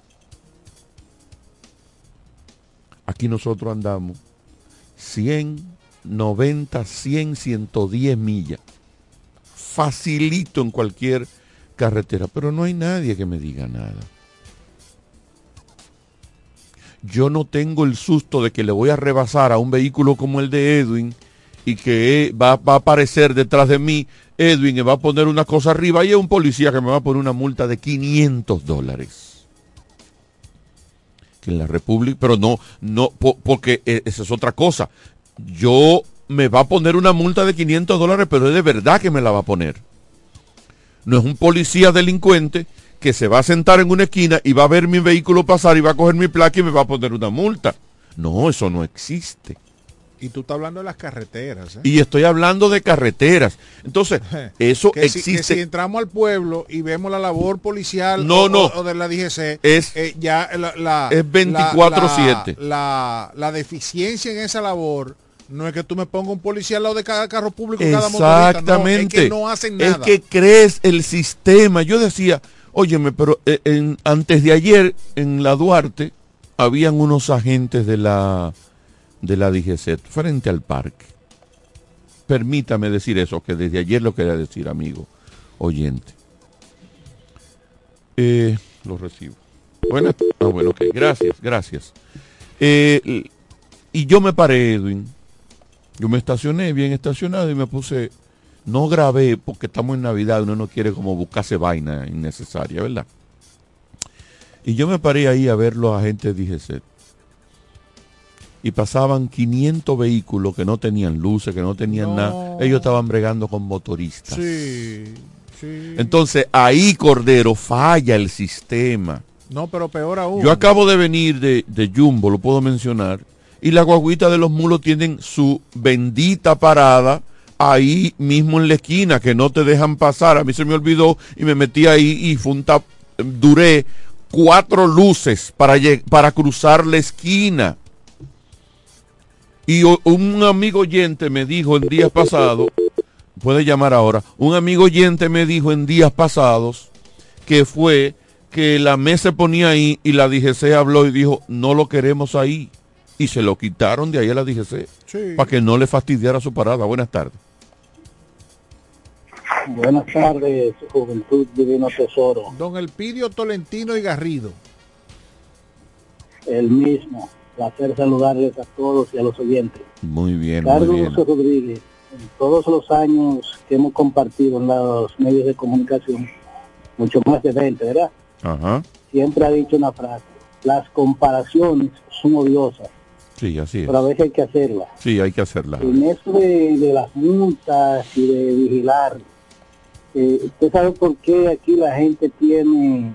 Aquí nosotros andamos 100, 90, 100, 110 millas. Facilito en cualquier carretera, pero no hay nadie que me diga nada. Yo no tengo el susto de que le voy a rebasar a un vehículo como el de Edwin y que va, va a aparecer detrás de mí Edwin me va a poner una cosa arriba y es un policía que me va a poner una multa de 500 dólares. Que en la República, pero no, no, po- porque eh, esa es otra cosa. Yo me va a poner una multa de 500 dólares, pero es de verdad que me la va a poner. No es un policía delincuente que se va a sentar en una esquina y va a ver mi vehículo pasar y va a coger mi placa y me va a poner una multa. No, eso no existe. Y tú estás hablando de las carreteras. ¿eh? Y estoy hablando de carreteras. Entonces, *laughs* eso que si, existe. que si entramos al pueblo y vemos la labor policial No, o, no. o- de la DGC, Es- eh, ya la, la- es 24/7. La, la, deficiencia en esa labor no es que tú me pongas un policía al lado de cada carro público, cada motorista. Exactamente. No, es que no hacen nada. Es que crees el sistema. Yo decía, óyeme, pero eh, antes de ayer en la Duarte habían unos agentes de la de la frente al parque. Permítame decir eso, que desde ayer lo quería decir, amigo oyente. Eh, lo recibo. Buenas, ah, bueno, ok, gracias, gracias. Eh, y yo me paré, Edwin. Yo me estacioné bien estacionado y me puse, no grabé porque estamos en Navidad, uno no quiere como buscarse vaina innecesaria, ¿verdad? Y yo me paré ahí a ver los agentes de DGC. Y pasaban 500 vehículos que no tenían luces, que no tenían nada. Ellos estaban bregando con motoristas. Sí, sí. Entonces ahí, Cordero, falla el sistema. No, pero peor aún. Yo acabo de venir de, de Jumbo, lo puedo mencionar, y la guaguita de los mulos tienen su bendita parada ahí mismo en la esquina, que no te dejan pasar. A mí se me olvidó y me metí ahí y fue un tap- duré cuatro luces para, para cruzar la esquina. Y un amigo oyente me dijo en días pasados, puede llamar ahora, un amigo oyente me dijo en días pasados que fue que la mesa se ponía ahí y la DGC habló y dijo, no lo queremos ahí. Y se lo quitaron de ahí a la DGC Sí. para que no le fastidiara su parada. Buenas tardes. Buenas tardes, Juventud Divino Tesoro. Don Elpidio Tolentino y Garrido. El mismo. Placer saludarles a todos y a los oyentes. Muy bien, muy Carlos bien. Rodríguez, en todos los años que hemos compartido en los medios de comunicación, mucho más de 20, ¿verdad? Ajá. Siempre ha dicho una frase, las comparaciones son odiosas, Sí, así es. pero a veces hay que hacerlas. Sí, hay que hacerla. En eso de, de las multas y de vigilar, eh, ¿usted sabe por qué aquí la gente tiene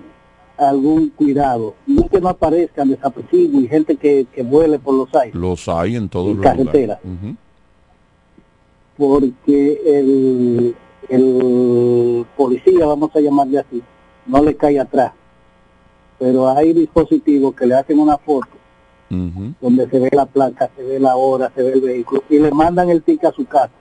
algún cuidado? No que no aparezcan desapercibidos y gente que, que vuele por los aires, Los hay en todos En los carretera. lugares. Ujú. porque el, el policía, vamos a llamarle así, no le cae atrás. Pero hay dispositivos que le hacen una foto donde se ve la placa, se ve la hora, se ve el vehículo y le mandan el ticket a su casa.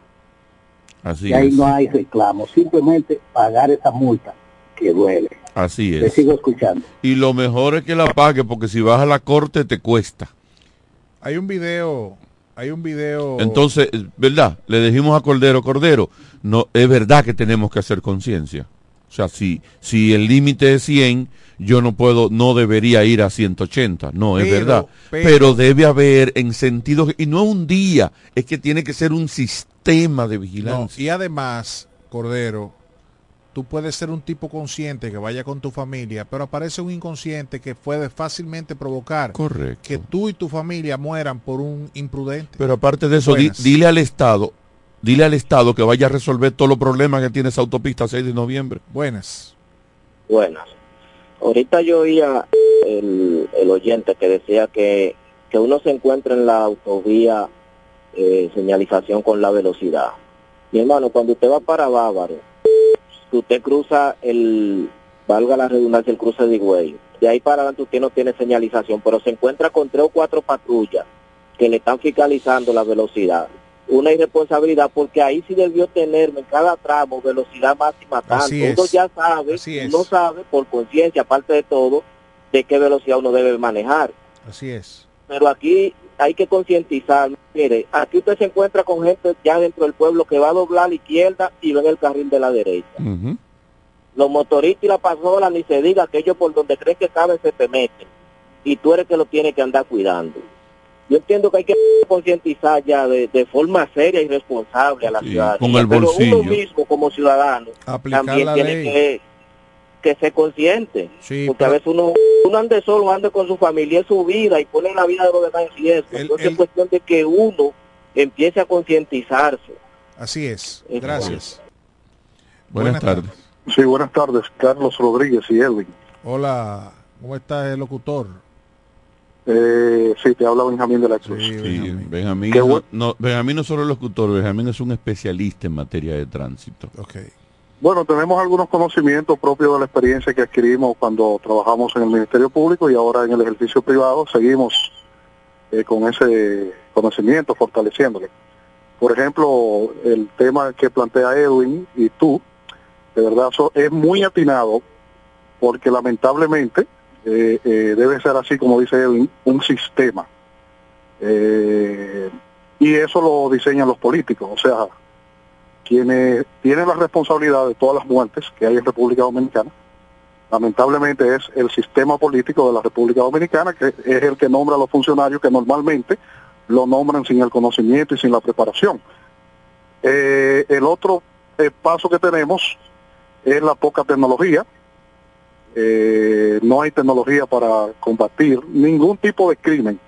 Así y ahí es. no hay reclamo, simplemente pagar esa multa que duele. Así es. sigo escuchando. Y lo mejor es que la pague porque si vas a la corte te cuesta. Hay un video, hay un video. Entonces, eh, ¿verdad? Le dijimos a Cordero, Cordero, no, es verdad que tenemos que hacer conciencia. O sea, si, si el límite es 100, yo no puedo, no debería ir a 180. No, es verdad. pero- Pero, debe haber en sentido, y no un día, es que tiene que ser un sistema de No, vigilancia. y además, Cordero, tú puedes ser un tipo consciente que vaya con tu familia, pero aparece un inconsciente que puede fácilmente provocar Correcto. que tú y tu familia mueran por un imprudente. Pero aparte de eso, di- dile al Estado, dile al Estado que vaya a resolver todos los problemas que tiene esa autopista 6 de noviembre. Buenas. Buenas. Ahorita yo oía el, el oyente que decía que, que uno se encuentra en la autovía eh, señalización con la velocidad. Mi hermano, cuando usted va para Bávaro, usted cruza el, valga la redundancia, el cruce de Higüey, de ahí para adelante usted no tiene señalización, pero se encuentra con tres o cuatro patrullas que le están fiscalizando la velocidad. Una irresponsabilidad porque ahí sí debió tenerme en cada tramo velocidad máxima tanto. Uno ya sabe, uno sabe por conciencia, aparte de todo, de qué velocidad uno debe manejar. Así es. Pero aquí hay que concientizar. Mire, aquí usted se encuentra con gente ya dentro del pueblo que va a doblar a la izquierda y ven el carril de la derecha. Los motoristas y la pasola ni se diga que ellos por donde creen que caben se te meten. Y tú eres que lo tienes que andar cuidando. Yo entiendo que hay que concientizar ya de, de forma seria y responsable a la Sí, ciudadanía. con el Pero bolsillo. uno mismo como ciudadano Aplicar también la tiene ley. que, que ser consciente. Sí, porque a pero- veces uno, uno ande solo, ande con su familia, es su vida y pone la vida de los demás en riesgo. El- Entonces el- es cuestión de que uno empiece a concientizarse. Así es. Es Gracias. Buenas, Buenas tardes. Sí, buenas tardes, Carlos Rodríguez y Edwin. Hola, ¿cómo está el locutor? Eh, sí, te habla Benjamín de la Cruz. Sí, Benjamín, no, no, Benjamín no solo es locutor, Benjamín es un especialista en materia de tránsito. Bueno, tenemos algunos conocimientos propios de la experiencia que adquirimos cuando trabajamos en el Ministerio Público y ahora en el ejercicio privado. Seguimos eh, con ese conocimiento, fortaleciéndolo. Por ejemplo, el tema que plantea Edwin y tú, de verdad, eso es muy atinado porque lamentablemente eh, eh, debe ser así, como dice Edwin, un sistema. Eh, y eso lo diseñan los políticos, o sea, quienes tienen la responsabilidad de todas las muertes que hay en República Dominicana, lamentablemente es el sistema político de la República Dominicana, que es el que nombra a los funcionarios que normalmente lo nombran sin el conocimiento y sin la preparación. Eh, el otro eh, paso que tenemos es la poca tecnología. Eh, no hay tecnología para combatir ningún tipo de crimen.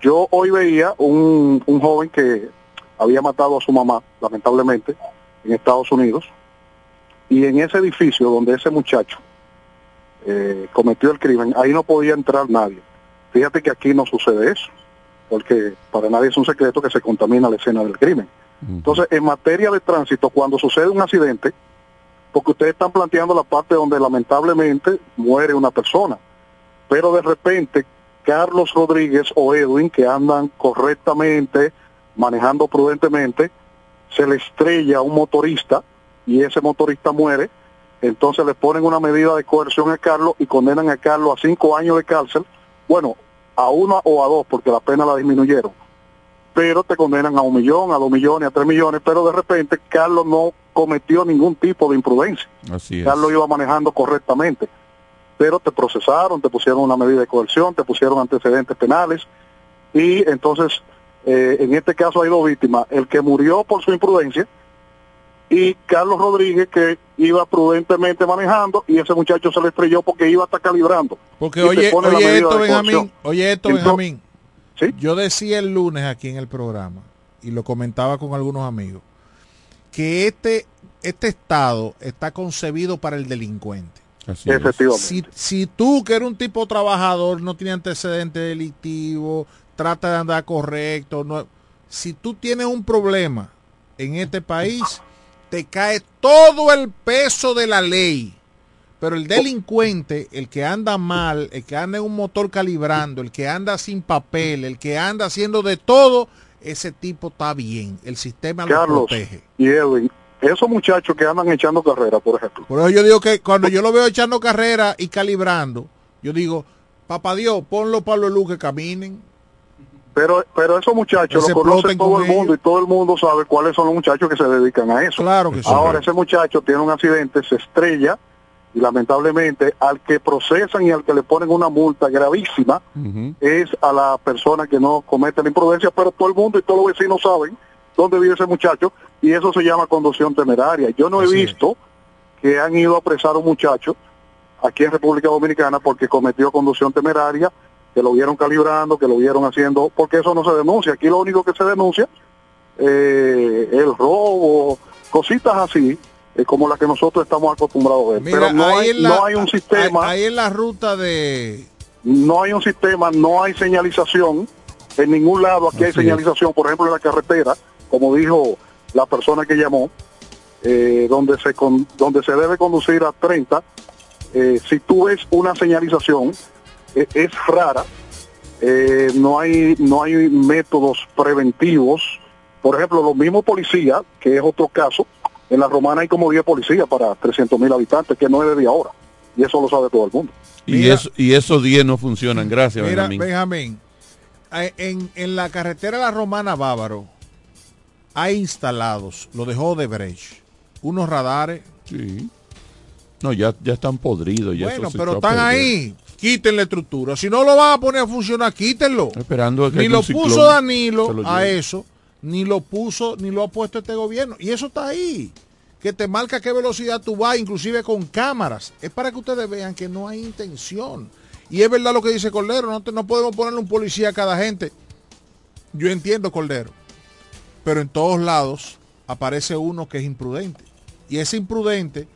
Yo hoy veía un, un joven que había matado a su mamá, lamentablemente, en Estados Unidos, y en ese edificio donde ese muchacho eh, cometió el crimen, ahí no podía entrar nadie. Fíjate que aquí no sucede eso, porque para nadie es un secreto que se contamina la escena del crimen. Entonces, en materia de tránsito, cuando sucede un accidente, porque ustedes están planteando la parte donde lamentablemente muere una persona, pero de repente Carlos Rodríguez o Edwin, que andan correctamente, manejando prudentemente, se le estrella a un motorista y ese motorista muere, entonces le ponen una medida de coerción a Carlos y condenan a Carlos a cinco años de cárcel, bueno, a uno o a dos, porque la pena la disminuyeron, pero te condenan a un millón, a dos millones, a tres millones, pero de repente Carlos no cometió ningún tipo de imprudencia. Así es. Carlos iba manejando correctamente, pero te procesaron, te pusieron una medida de coerción, te pusieron antecedentes penales y entonces eh, en este caso hay dos víctimas, el que murió por su imprudencia y Carlos Rodríguez que iba prudentemente manejando y ese muchacho se le estrelló porque iba hasta calibrando. Porque oye, oye esto, Benjamín, oye esto, Entonces, Benjamín. Yo decía el lunes aquí en el programa y lo comentaba con algunos amigos que este este estado está concebido para el delincuente. Así. Efectivamente. Si, si tú que eres un tipo trabajador, no tiene antecedentes delictivos, trata de andar correcto, no, si tú tienes un problema en este país, te cae todo el peso de la ley. Pero el delincuente, el que anda mal, el que anda en un motor calibrando, el que anda sin papel, el que anda haciendo de todo, ese tipo está bien. El sistema lo Carlos protege. y Edwin, esos muchachos que andan echando carrera, por ejemplo, Por eso yo digo que cuando yo lo veo echando carrera y calibrando, yo digo, papá Dios, ponlo para los luz que caminen. Pero, pero esos muchachos Que se lo conoce todo el mundo y todo el mundo sabe cuáles son los muchachos que se dedican a eso. Claro que sí. Ahora ese muchacho tiene un accidente, se estrella y lamentablemente al que procesan y al que le ponen una multa gravísima es a la persona que no comete la imprudencia, pero todo el mundo y todos los vecinos saben dónde vive ese muchacho y eso se llama conducción temeraria. Yo no he visto que han ido a apresar a un muchacho aquí en República Dominicana porque cometió conducción temeraria, que lo vieron calibrando, que lo vieron haciendo, porque eso no se denuncia. Aquí lo único que se denuncia eh, el robo, cositas así, eh, como las que nosotros estamos acostumbrados a ver. Mira, Pero no hay, la- no hay un sistema, Ahí en la ruta de... no hay un sistema, no hay señalización en ningún lado. Aquí hay es. señalización, por ejemplo, en la carretera, como dijo la persona que llamó, eh, donde se con- donde se debe conducir a 30. eh, si tú ves una señalización, eh, es rara. no hay no hay métodos preventivos. Por ejemplo, los mismos policías, que es otro caso, en la romana hay como 10 policías para 300 mil habitantes, que no es de ahora. Y eso lo sabe todo el mundo. Y, eso, y esos 10 no funcionan. Gracias, Mira, Benjamín. Benjamín, eh, en, en la carretera La Romana Bávaro hay instalados, lo dejó de Brecht, unos radares. Sí. No, ya, ya están podridos. Ya Bueno, pero están ahí. Quiten la estructura. Si no lo van a poner a funcionar, quítenlo. Esperando a que Ni lo puso Danilo lo a eso, ni lo puso, ni lo ha puesto este gobierno. Y eso está ahí. Que te marca qué velocidad tú vas, inclusive con cámaras. Es para que ustedes vean que no hay intención. Y es verdad lo que dice Cordero, no, te- no podemos ponerle un policía a cada gente. Yo entiendo, Cordero. Pero en todos lados aparece uno que es imprudente. Y ese imprudente,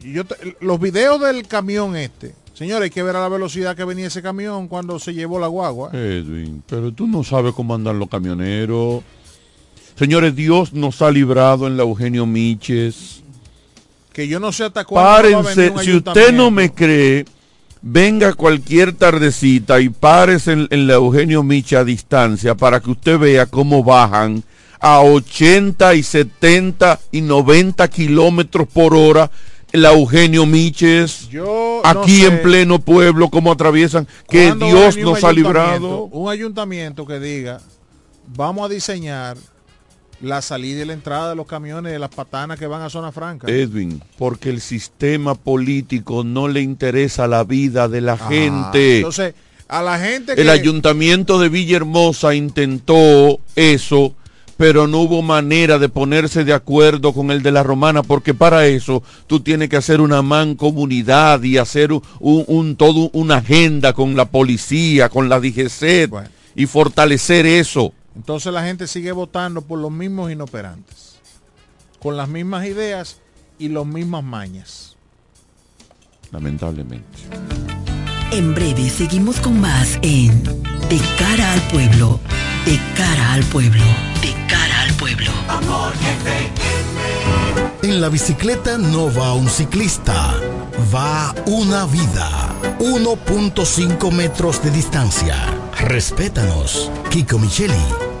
yo te- los videos del camión este, Señores, hay que ver a la velocidad que venía ese camión cuando se llevó la guagua. Edwin, pero tú no sabes cómo andan los camioneros. Señores, Dios nos ha librado en la Eugenio Miches. Que yo no sé hasta cuándo va a Párense, un si usted no me cree, venga cualquier tardecita y párese en, en la Eugenio Miche a distancia para que usted vea cómo bajan a 80 y 70 y 90 kilómetros por hora la Eugenio Miches. Yo no aquí sé en pleno pueblo, cómo atraviesan, que ¿Cuándo va Dios nos ha librado. Un ayuntamiento que diga, vamos a diseñar la salida y la entrada de los camiones de las patanas que van a zona franca. Edwin, porque el sistema político no le interesa la vida de la Ah, gente. Entonces, a la gente que... El ayuntamiento de Villahermosa intentó eso, pero no hubo manera de ponerse de acuerdo con el de la Romana, porque para eso tú tienes que hacer una mancomunidad y hacer un, un- un- todo una agenda con la policía, con la DGC y fortalecer eso. Entonces la gente sigue votando por los mismos inoperantes, con las mismas ideas y las mismas mañas. Lamentablemente. En breve seguimos con más en De cara al pueblo, de cara al pueblo, de cara al pueblo. En la bicicleta no va un ciclista, va una vida. 1.5 metros de distancia. Respétanos. Kiko Micheli,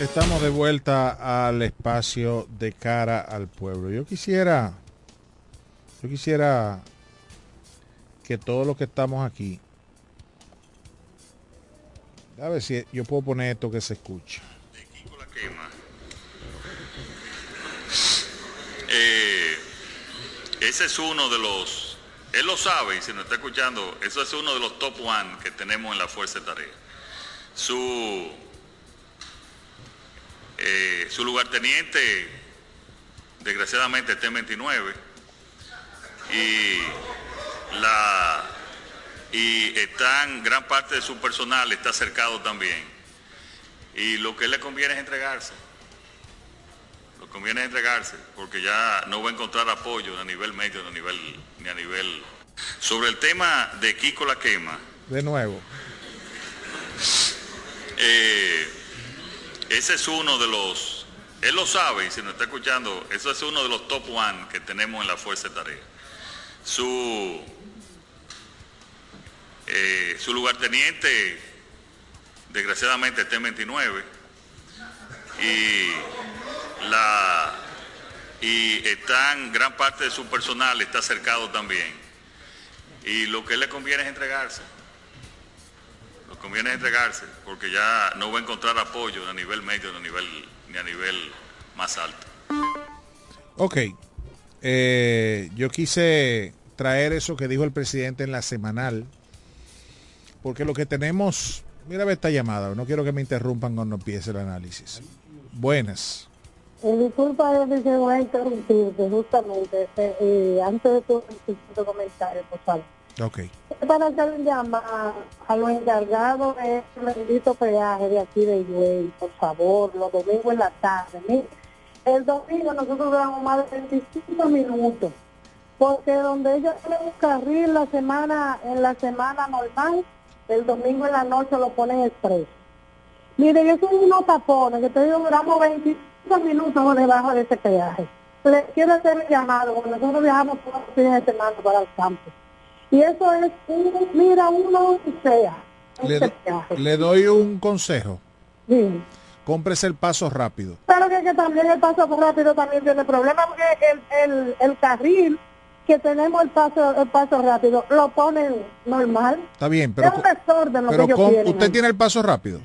Estamos de vuelta al espacio de cara al pueblo. Yo quisiera, yo quisiera que todos los que estamos aquí, a ver si yo puedo poner esto que se escuche. Eh, ese es uno de los, él lo sabe y si nos está escuchando, eso es uno de los top one que tenemos en la Fuerza de Tarea. Su, eh, su lugarteniente, desgraciadamente, está en 29 y la y están gran parte de su personal está cercado también. Y lo que le conviene es entregarse. Lo que conviene es entregarse porque ya no va a encontrar apoyo a nivel medio ni a nivel ni a nivel. Sobre el tema de Kiko la quema De nuevo. eh, ese es uno de los, él lo sabe y si nos está escuchando, eso es uno de los top one que tenemos en la Fuerza de Tarea. Su, eh, su lugarteniente, desgraciadamente, está en 29 y la y están gran parte de su personal está cercado también y lo que le conviene es entregarse lo conviene es entregarse porque ya no va a encontrar apoyo a nivel medio ni a nivel ni a nivel más alto Ok. Eh, yo quise traer eso que dijo el presidente en la semanal. Porque lo que tenemos. Mira esta llamada. No quiero que me interrumpan cuando empiece el análisis. Buenas. Eh, disculpa de que voy a interrumpirte justamente eh, eh, antes de tu- tu comentario, por favor. Para hacer un llamado a los encargados de este bendito peaje de aquí de Higüey, por favor, los domingos en la tarde. Mire, el domingo nosotros duramos más de 25 minutos, porque donde ellos tienen un carril la semana, en la semana normal, el domingo en la noche lo ponen expreso. Miren, esos son unos tapones que te digo, duramos 25 minutos por debajo de ese peaje. Le quiero hacer el llamado, porque nosotros viajamos todos los fines de semana para el campo. Y eso es, un, mira, uno sea. Le, do- le doy un consejo. Sí. Cómprese el paso rápido. Pero que, que también el paso rápido también tiene problemas, porque el, el, el carril que tenemos el paso el paso rápido lo ponen normal. Está bien, pero, es un desorden lo pero que con- usted tiene el paso rápido.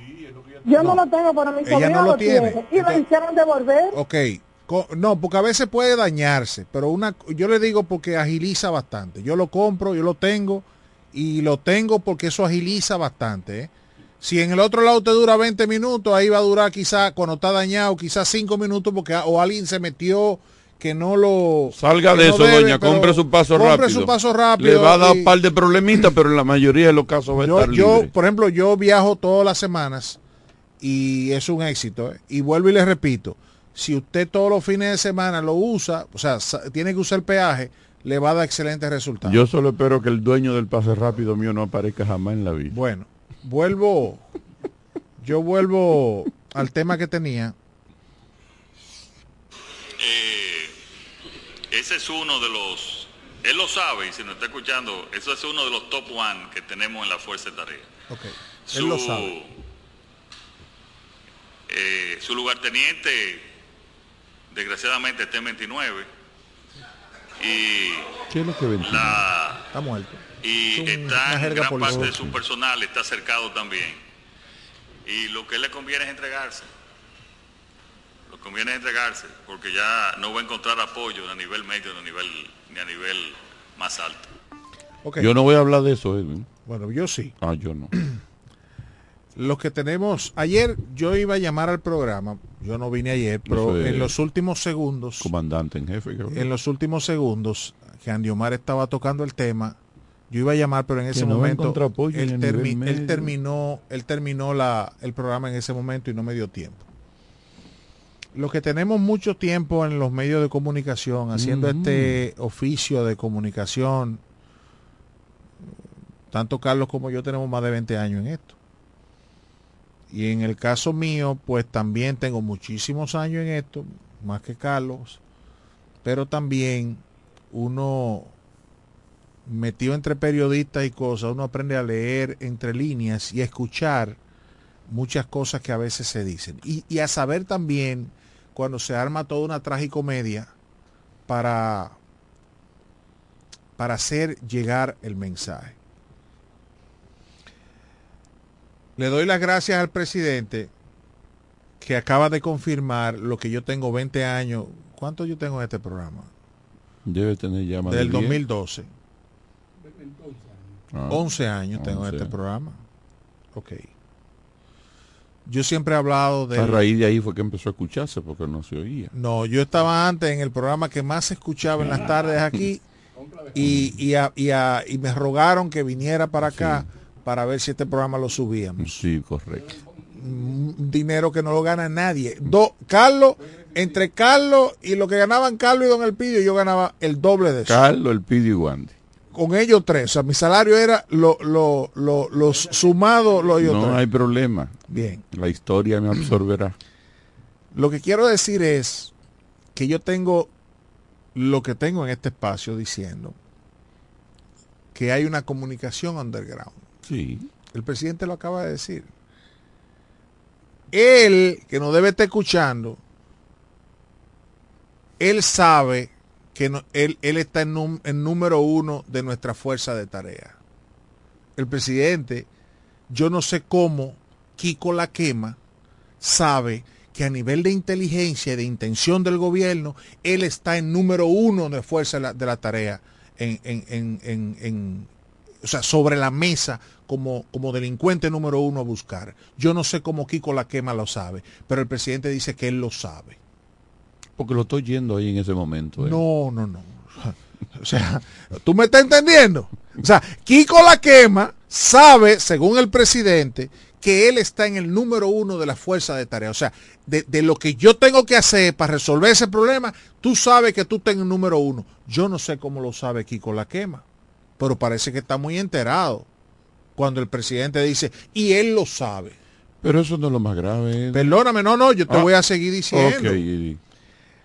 Yo no. lo tengo, pero mi sobrino no lo lo tiene. tiene. Y lo hicieron devolver. Ok. No, porque a veces puede dañarse, pero una, yo le digo porque agiliza bastante. Yo lo compro, yo lo tengo y lo tengo porque eso agiliza bastante. ¿eh? Si en el otro lado te dura 20 minutos, ahí va a durar quizá, cuando está dañado, quizás 5 minutos porque o alguien se metió que no lo... Salga de no eso, debe, doña, compre su paso compre rápido. su paso rápido. Le va a dar y- un par de problemitas, pero en la mayoría de los casos va a estar yo, libre. por ejemplo, yo viajo todas las semanas y es un éxito. ¿eh? Y vuelvo y le repito, si usted todos los fines de semana lo usa, o sea, tiene que usar el peaje, le va a dar excelentes resultados. Yo solo espero que el dueño del pase rápido mío no aparezca jamás en la vida. Bueno, vuelvo, yo vuelvo al tema que tenía. Eh, ese es uno de los, él lo sabe y si nos está escuchando, eso es uno de los top one que tenemos en la Fuerza de Tarea. Ok. Su, Él lo sabe. eh, su lugarteniente, desgraciadamente, está en 29. Y ¿Qué es lo que ventila? la Está muerto. y Es un- está en gran parte de su personal está cercado también y lo que le conviene es entregarse lo que conviene es entregarse porque ya no va a encontrar apoyo a nivel medio ni a nivel ni a nivel más alto. Yo no voy a hablar de eso, Edwin. Bueno, yo sí. Ah, yo no. Los que tenemos, ayer yo iba a llamar al programa, yo no vine ayer, pero en los últimos segundos, Comandante en jefe. creo. en los últimos segundos que Andy Omar estaba tocando el tema, yo iba a llamar, pero en ese no momento él, termi- terminó, él terminó la, el programa en ese momento y no me dio tiempo. Los que tenemos mucho tiempo en los medios de comunicación, haciendo este oficio de comunicación, tanto Carlos como yo tenemos más de 20 años en esto. Y en el caso mío, pues también tengo muchísimos años en esto, más que Carlos, pero también uno metido entre periodistas y cosas, uno aprende a leer entre líneas y a escuchar muchas cosas que a veces se dicen. Y, a saber también cuando se arma toda una tragicomedia para, para hacer llegar el mensaje. Le doy las gracias al presidente que acaba de confirmar lo que yo tengo 20 años. ¿Cuánto yo tengo en este programa? Debe tener ya más de Del 10. 2012. Ah, 11 años tengo en 11. este programa. Ok. Yo siempre he hablado de... A raíz de ahí fue que empezó a escucharse porque no se oía. No, yo estaba antes en el programa que más se escuchaba en las *laughs* tardes aquí y, y, a- y a- y me rogaron que viniera para acá para ver si este programa lo subíamos. Sí, correcto. Un dinero que no lo gana nadie. Do, Carlos, entre Carlos y lo que ganaban Carlos y Don Elpidio, yo ganaba el doble de eso. Carlos, el Pidio y Wandy. Con ellos tres. O sea, mi salario era lo, lo, lo, los sumados los ellos No tres. hay problema. Bien. La historia me absorberá. Lo que quiero decir es que yo tengo lo que tengo en este espacio diciendo que hay una comunicación underground. Sí. El presidente lo acaba de decir. Él, que nos debe estar escuchando, él sabe que no- él, él está en, en número uno de nuestra fuerza de tarea. El presidente, yo no sé cómo Kiko la quema, sabe que a nivel de inteligencia y de intención del gobierno, él está en número uno de fuerza de la, de la tarea, en- en- en- o sea, sobre la mesa como, como delincuente número uno a buscar. Yo no sé cómo Kiko la quema lo sabe, pero el presidente dice que él lo sabe. Porque lo estoy yendo ahí en ese momento. eh. No, no, no. *laughs* O sea, ¿tú me estás entendiendo? O sea, Kiko la quema sabe, según el presidente, que él está en el número uno de la fuerza de tarea. O sea, de, de lo que yo tengo que hacer para resolver ese problema, tú sabes que tú estás en el número uno. Yo no sé cómo lo sabe Kiko la quema, pero parece que está muy enterado cuando el presidente dice, y él lo sabe. Pero eso no es lo más grave. Perdóname, no, no, yo te Ah, voy a seguir diciendo. ok, y-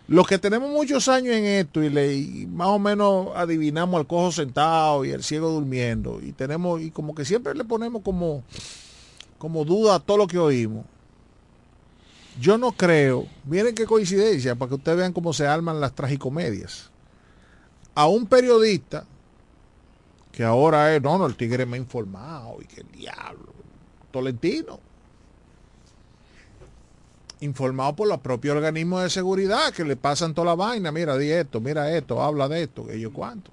Los que tenemos muchos años en esto y, le, y más o menos adivinamos al cojo sentado y el ciego durmiendo y tenemos y como que siempre le ponemos como como duda a todo lo que oímos. Yo no creo, miren qué coincidencia, para que ustedes vean cómo se arman las tragicomedias. A un periodista que ahora es, no, no, el tigre me ha informado y que el diablo, Tolentino informado por los propios organismos de seguridad que le pasan toda la vaina, mira, di esto, mira esto, habla de esto, que yo cuánto.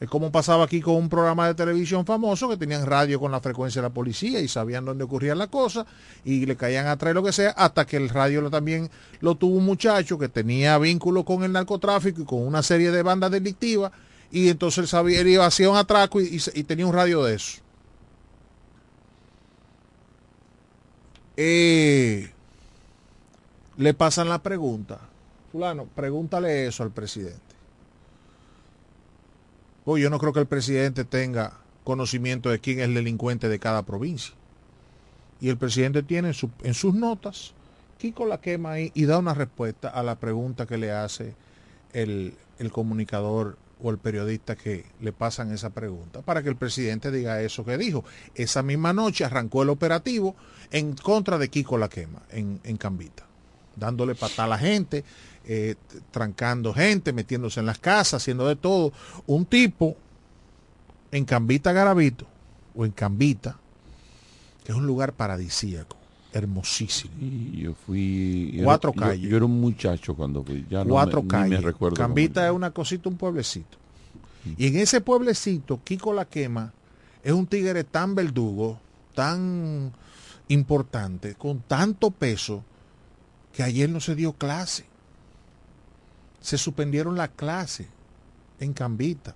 Es como pasaba aquí con un programa de televisión famoso que tenían radio con la frecuencia de la policía y sabían dónde ocurrían las cosas y le caían atrás lo que sea, hasta que el radio también lo tuvo un muchacho que tenía vínculo con el narcotráfico y con una serie de bandas delictivas y entonces él sabía, él iba hacía un atraco y, tenía un radio de eso. Eh, le pasan la pregunta. Fulano, pregúntale eso al presidente. Pues yo no creo que el presidente tenga conocimiento de quién es el delincuente de cada provincia. Y el presidente tiene en sus notas Kiko la quema ahí y da una respuesta a la pregunta que le hace el, el comunicador o el periodista que le pasan esa pregunta para que el presidente diga eso que dijo. Esa misma noche arrancó el operativo en contra de Kiko la quema en, en Cambita, dándole patada a la gente, eh, trancando gente, metiéndose en las casas, haciendo de todo. Un tipo en Cambita Garavito o en Cambita, que es un lugar paradisíaco, hermosísimo. Y yo fui... Cuatro calles. Yo, era un muchacho cuando fui. Ya no cuatro ni calles. me recuerdo. cómo Cambita es una cosita, un pueblecito. Y en ese pueblecito, Kiko la quema es un tigre tan verdugo, tan importante, con tanto peso, que ayer no se dio clase. Se suspendieron las clases en Cambita.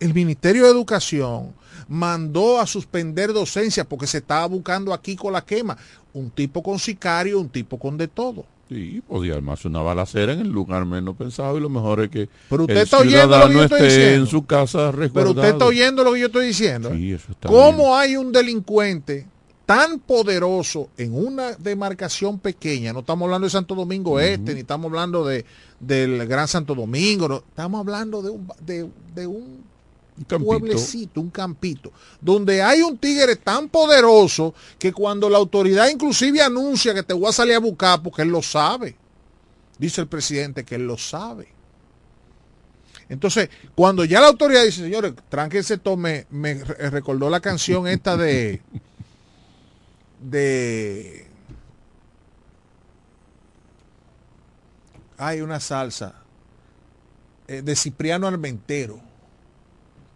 El Ministerio de Educación mandó a suspender docencia porque se estaba buscando a Kiko la quema. Un tipo con sicario, un tipo con de todo. Sí, podía armarse una balacera en el lugar menos pensado y lo mejor es que Pero usted el está oyendo lo que ciudadano yo esté diciendo. en su casa Pero resguardado. usted está oyendo lo que yo estoy diciendo. Sí, eso está ¿Cómo hay un delincuente tan poderoso en una demarcación pequeña? No estamos hablando de Santo Domingo Este, ni estamos hablando de, del Gran Santo Domingo, no, estamos hablando de un, de un campito. pueblecito, un campito, donde hay un tigre tan poderoso que cuando la autoridad inclusive anuncia que te voy a salir a buscar, porque él lo sabe, dice el presidente que él lo sabe. Entonces, cuando ya la autoridad dice, señores, tránquense todo, me, re- recordó la canción esta de de hay una salsa eh, de Cipriano Armentero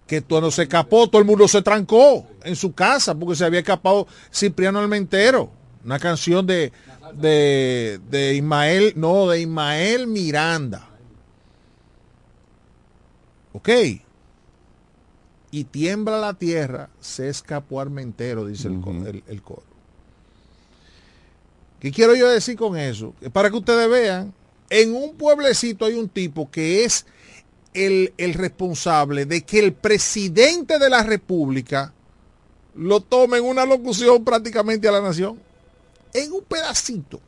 que cuando se escapó todo el mundo se trancó en su casa porque se había escapado Cipriano Armentero una canción de de, de Ismael no de Ismael Miranda. Ok. Y tiembla la tierra se escapó Armentero dice el el- el coro. ¿Qué quiero yo decir con eso? Es Para que ustedes vean, en un pueblecito hay un tipo que es el, el responsable de que el presidente de la República lo tome en una locución prácticamente a la nación. En un pedacito.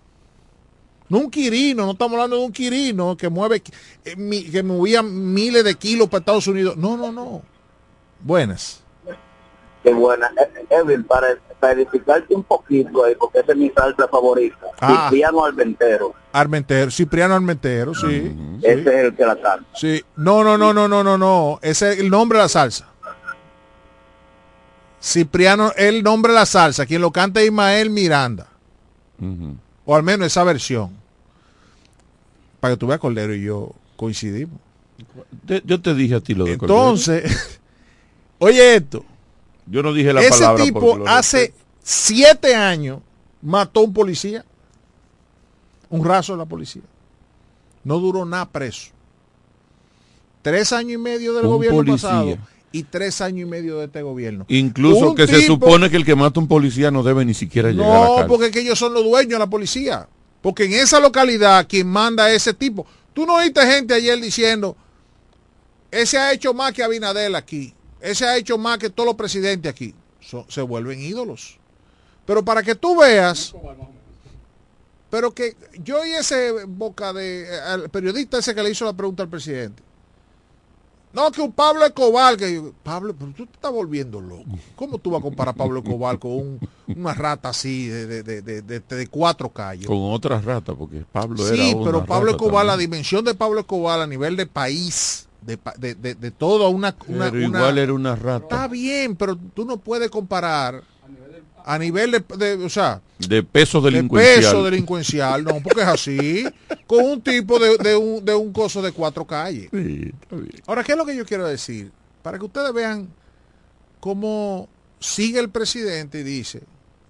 No un quirino, no estamos hablando de un quirino que mueve, eh, que movía miles de kilos para Estados Unidos. No, no, no. Buenas. Qué buena. Eh, Evil, para, para edificarte un poquito ahí, porque esa es mi salsa favorita. Ah. Cipriano Alventero. Armentero, Cipriano Armentero, sí. Ese es el que la canta. Sí, no, no, no, no, no, no, no. Ese es el nombre de la salsa. Cipriano, el nombre de la salsa. Quien lo canta es Ismael Miranda. O al menos esa versión. Para que tú veas, Cordero y yo coincidimos. Yo te dije a ti lo de Cordero. Entonces, *laughs* oye esto. Yo no dije la Ese palabra tipo porque lo hace siete años mató a un policía. Un raso de la policía. No duró nada preso. Tres años y medio del Un gobierno policía. pasado y tres años y medio de este gobierno. Incluso Un que se tipo- supone que el que mata a un policía no debe ni siquiera llegar a la No, porque es que ellos son los dueños de la policía. Porque en esa localidad quien manda es ese tipo. Tú no oíste gente ayer diciendo, ese ha hecho más que Abinadel aquí. Ese ha hecho más que todos los presidentes aquí. So- se vuelven ídolos. Pero para que tú veas, pero que yo oí ese boca de, eh, al periodista ese que le hizo la pregunta al presidente. No, que un Pablo Escobar, que yo, Pablo, pero tú te estás volviendo loco. ¿Cómo tú vas a comparar a Pablo Escobar con un- una rata así de, de, cuatro calles? Con otras ratas, porque Pablo era Sí, pero Pablo Escobar, la dimensión de Pablo Escobar a nivel de país, de, de, de, de toda una, una, Pero una- igual era una rata. Está bien, pero tú no puedes comparar a nivel de, de- o sea, De peso de delincuencial. peso delincuencial, no, porque es así, *laughs* con un tipo de, de un, de un coso de cuatro calles. Sí, está bien. Ahora, ¿qué es lo que yo quiero decir? Para que ustedes vean cómo sigue el presidente y dice,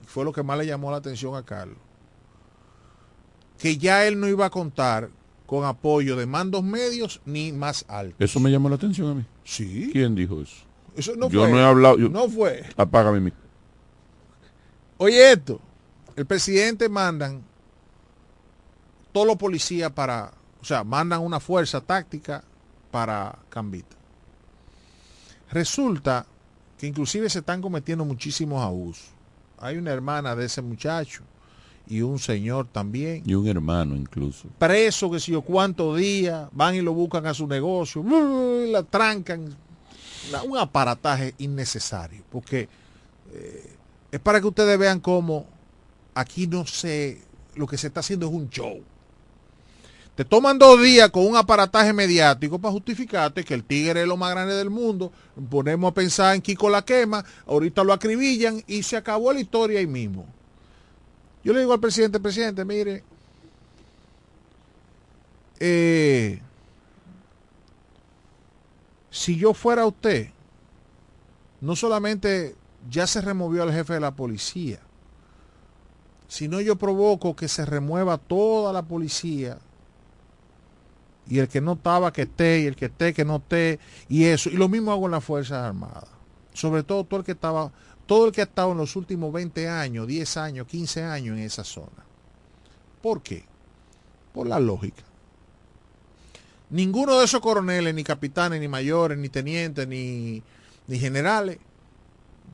fue lo que más le llamó la atención a Carlos, que ya él no iba a contar con apoyo de mandos medios ni más altos. Eso me llamó la atención a mí. Sí. ¿Quién dijo eso? Eso no yo fue. no he hablado. yo- No fue. Apágame mi. Oye esto, el presidente mandan todos los policías para, o sea, mandan una fuerza táctica para Cambita. Resulta que inclusive se están cometiendo muchísimos abusos. Hay una hermana de ese muchacho y un señor también. Y un hermano incluso. Preso, que si yo cuántos días, van y lo buscan a su negocio, la trancan. un aparataje innecesario, porque eh, es para que ustedes vean cómo aquí no sé, lo que se está haciendo es un show. Te toman dos días con un aparataje mediático para justificarte que el tigre es lo más grande del mundo. Ponemos a pensar en Kiko la quema, ahorita lo acribillan y se acabó la historia ahí mismo. Yo le digo al presidente, presidente, mire, eh, si yo fuera usted, no solamente ya se removió al jefe de la policía, sino yo provoco que se remueva toda la policía y el que no estaba que esté, y el que esté que no esté, y eso. Y lo mismo hago en las Fuerzas Armadas. Sobre todo todo el que estaba, todo el que ha estado en los últimos 20 años, 10 años, 15 años en esa zona. ¿Por qué? Por la lógica. Ninguno de esos coroneles, ni capitanes, ni mayores, ni tenientes, ni, ni generales,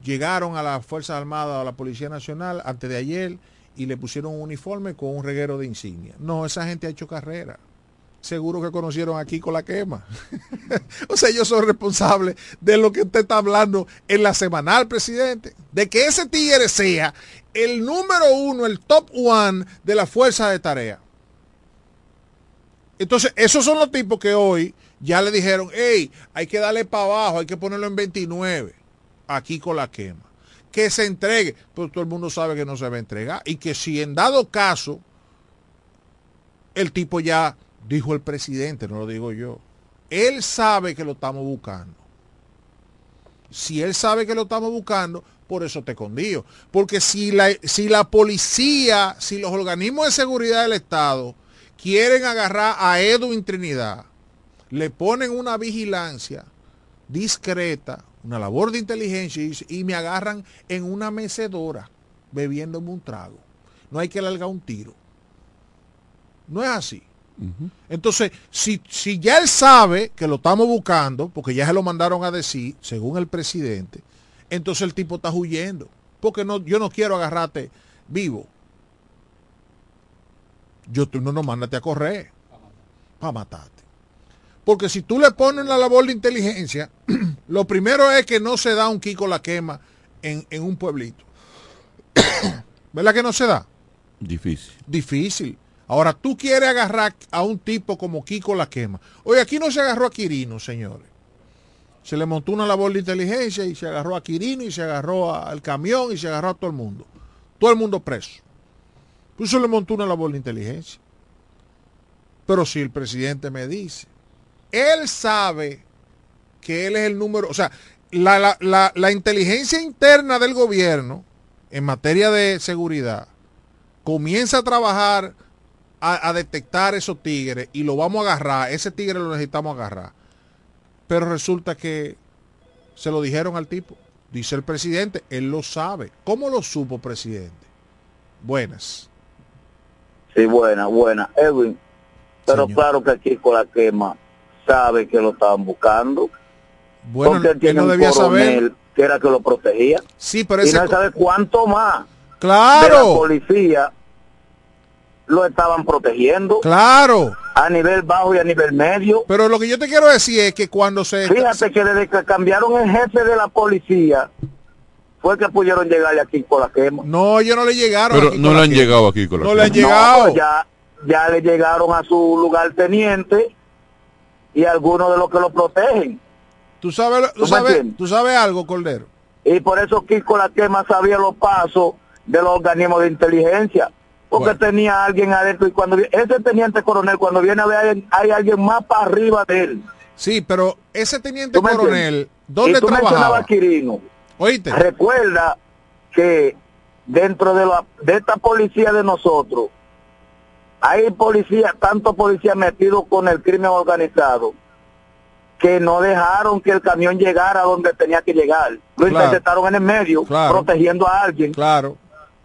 llegaron a las Fuerzas Armadas o a la Policía Nacional antes de ayer y le pusieron un uniforme con un reguero de insignia. No, esa gente ha hecho carrera seguro que conocieron aquí con la quema. *laughs* o sea, ellos son responsables de lo que usted está hablando en la semanal, presidente. De que ese tigre sea el número uno, el top one de la fuerza de tarea. Entonces, esos son los tipos que hoy ya le dijeron, hey, hay que darle para abajo, hay que ponerlo en 29, aquí con la quema. Que se entregue, pero todo el mundo sabe que no se va a entregar. Y que si en dado caso, el tipo ya dijo el presidente, no lo digo yo. Él sabe que lo estamos buscando. Si él sabe que lo estamos buscando, por eso te condigo. Porque si la, si la policía, si los organismos de seguridad del Estado quieren agarrar a Edwin Trinidad, le ponen una vigilancia discreta, una labor de inteligencia y, me agarran en una mecedora bebiéndome un trago. No hay que largar un tiro. No es así. Entonces, si, si ya él sabe que lo estamos buscando, porque ya se lo mandaron a decir, según el presidente, entonces el tipo está huyendo. Porque no, yo no quiero agarrarte vivo. Yo tú no nos mándate a correr para matarte. Porque si tú le pones la labor de inteligencia, *clears throat* lo primero es que no se da un Kiko la quema en, en un pueblito. *clears throat* ¿Verdad que no se da? Difícil. Difícil. Ahora, tú quieres agarrar a un tipo como Kiko la quema. Oye, aquí no se agarró a Quirino, señores. Se le montó una labor de inteligencia y se agarró a Quirino y se agarró al camión y se agarró a todo el mundo. Todo el mundo preso. Pues se le montó una labor de inteligencia. Pero si el presidente me dice, él sabe que él es el número, o sea, la, la inteligencia interna del gobierno en materia de seguridad comienza a trabajar a, detectar esos tigres y lo vamos a agarrar. Ese tigre lo necesitamos agarrar. Pero resulta que se lo dijeron al tipo. Dice el presidente, él lo sabe. ¿Cómo lo supo, presidente? Buenas. Sí, buena, buena. Edwin, pero claro que aquí con la quema sabe que lo estaban buscando. Bueno, porque él tiene no debía saber que era que lo protegía. Sí, pero ese... Y no sabe cuánto más. Claro. De la policía lo estaban protegiendo. Claro. A nivel bajo y a nivel medio. Pero lo que yo te quiero decir es que cuando se... Fíjate que desde que cambiaron el jefe de la policía, fue que pudieron llegarle aquí con la quema. No, ellos no le llegaron. Pero no le han llegado aquí con la No le han llegado. Pues ya, ya le llegaron a su lugar teniente y algunos de los que lo protegen. ¿Tú sabes, tú, sabes, ¿tú sabes algo, Cordero? Y por eso Kiko la quema sabía los pasos de los organismos de inteligencia porque tenía alguien adentro y cuando ese teniente coronel cuando viene a ver hay, alguien más para arriba de él. Sí, pero ese teniente coronel, ¿dónde y tú trabajaba? Quirino. ¿Oíste? Recuerda que dentro de la de esta policía de nosotros hay policía, tanto policía metidos con el crimen organizado que no dejaron que el camión llegara donde tenía que llegar. Lo interceptaron en el medio, protegiendo a alguien. Claro,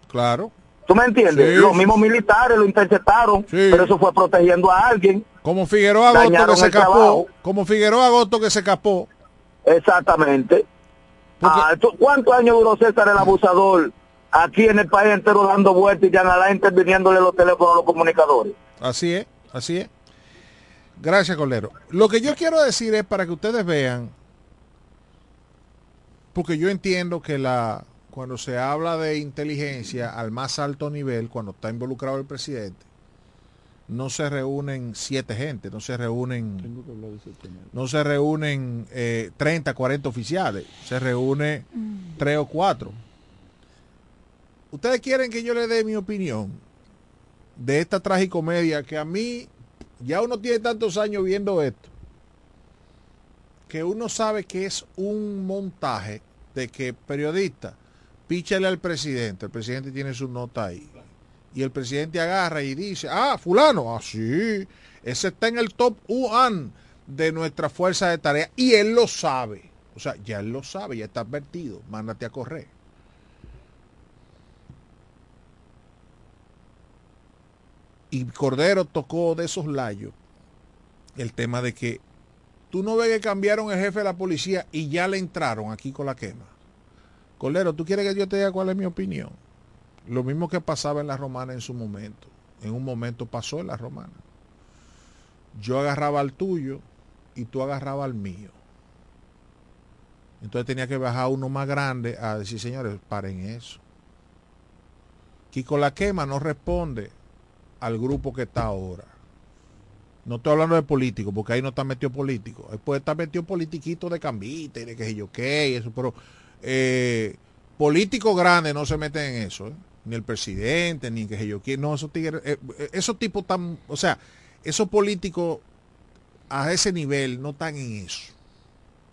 claro. ¿Tú me entiendes? Los mismos militares lo interceptaron, pero eso fue protegiendo a alguien. Como Figueroa Agosto que se escapó. Como Figueroa Agosto que se escapó. Exactamente. Ah, ¿Cuántos años duró César el abusador aquí en el país entero dando vueltas y ya nada interviniéndole los teléfonos a los comunicadores. Así es, así es. Gracias, Colero. Lo que yo quiero decir es para que ustedes vean, porque yo entiendo que la cuando se habla de inteligencia al más alto nivel, cuando está involucrado el presidente, no se reúnen siete gente, no se reúnen, no se reúnen eh, 30, 40 oficiales, se reúne tres o cuatro. Ustedes quieren que yo le dé mi opinión de esta tragicomedia que a mí, ya uno tiene tantos años viendo esto, que uno sabe que es un montaje de que periodista, píchale al presidente, el presidente tiene su nota ahí. Y el presidente agarra y dice, ah, fulano, así, ese está en el top one de nuestra fuerza de tarea. Y él lo sabe. O sea, ya él lo sabe, ya está advertido. Mándate a correr. Y Cordero tocó de esos layos el tema de que tú no ves que cambiaron el jefe de la policía y ya le entraron aquí con la quema. Cordero, ¿tú quieres que yo te diga cuál es mi opinión? Lo mismo que pasaba en la romana en su momento. En un momento pasó en la romana. Yo agarraba al tuyo y tú agarrabas al mío. Entonces tenía que bajar uno más grande a decir, señores, paren eso. Kiko La Quema no responde al grupo que está ahora. No estoy hablando de político, porque ahí no está metido político. Ahí puede estar metido politiquito de cambita y de que yo qué, y eso, pero eh, políticos grandes no se meten en eso, ¿eh? ni el presidente, ni que yo quiero, no, esos tigres, eh, esos tipos tan, o sea, esos políticos a ese nivel no están en eso.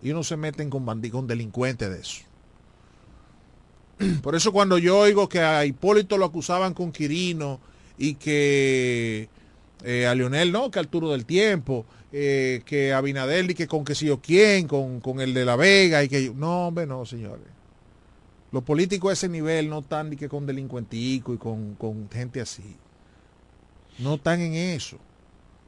Y no se meten con bandidos, con delincuentes de eso. Por eso cuando yo oigo que a Hipólito lo acusaban con Quirino y que a Leonel no, que Arturo del Tiempo, eh, que a Abinader y que con que si yo quién, con, con el de La Vega y que no, hombre, no, señores. Los políticos a ese nivel no están ni que con delincuentico y con, con gente así. No están en eso.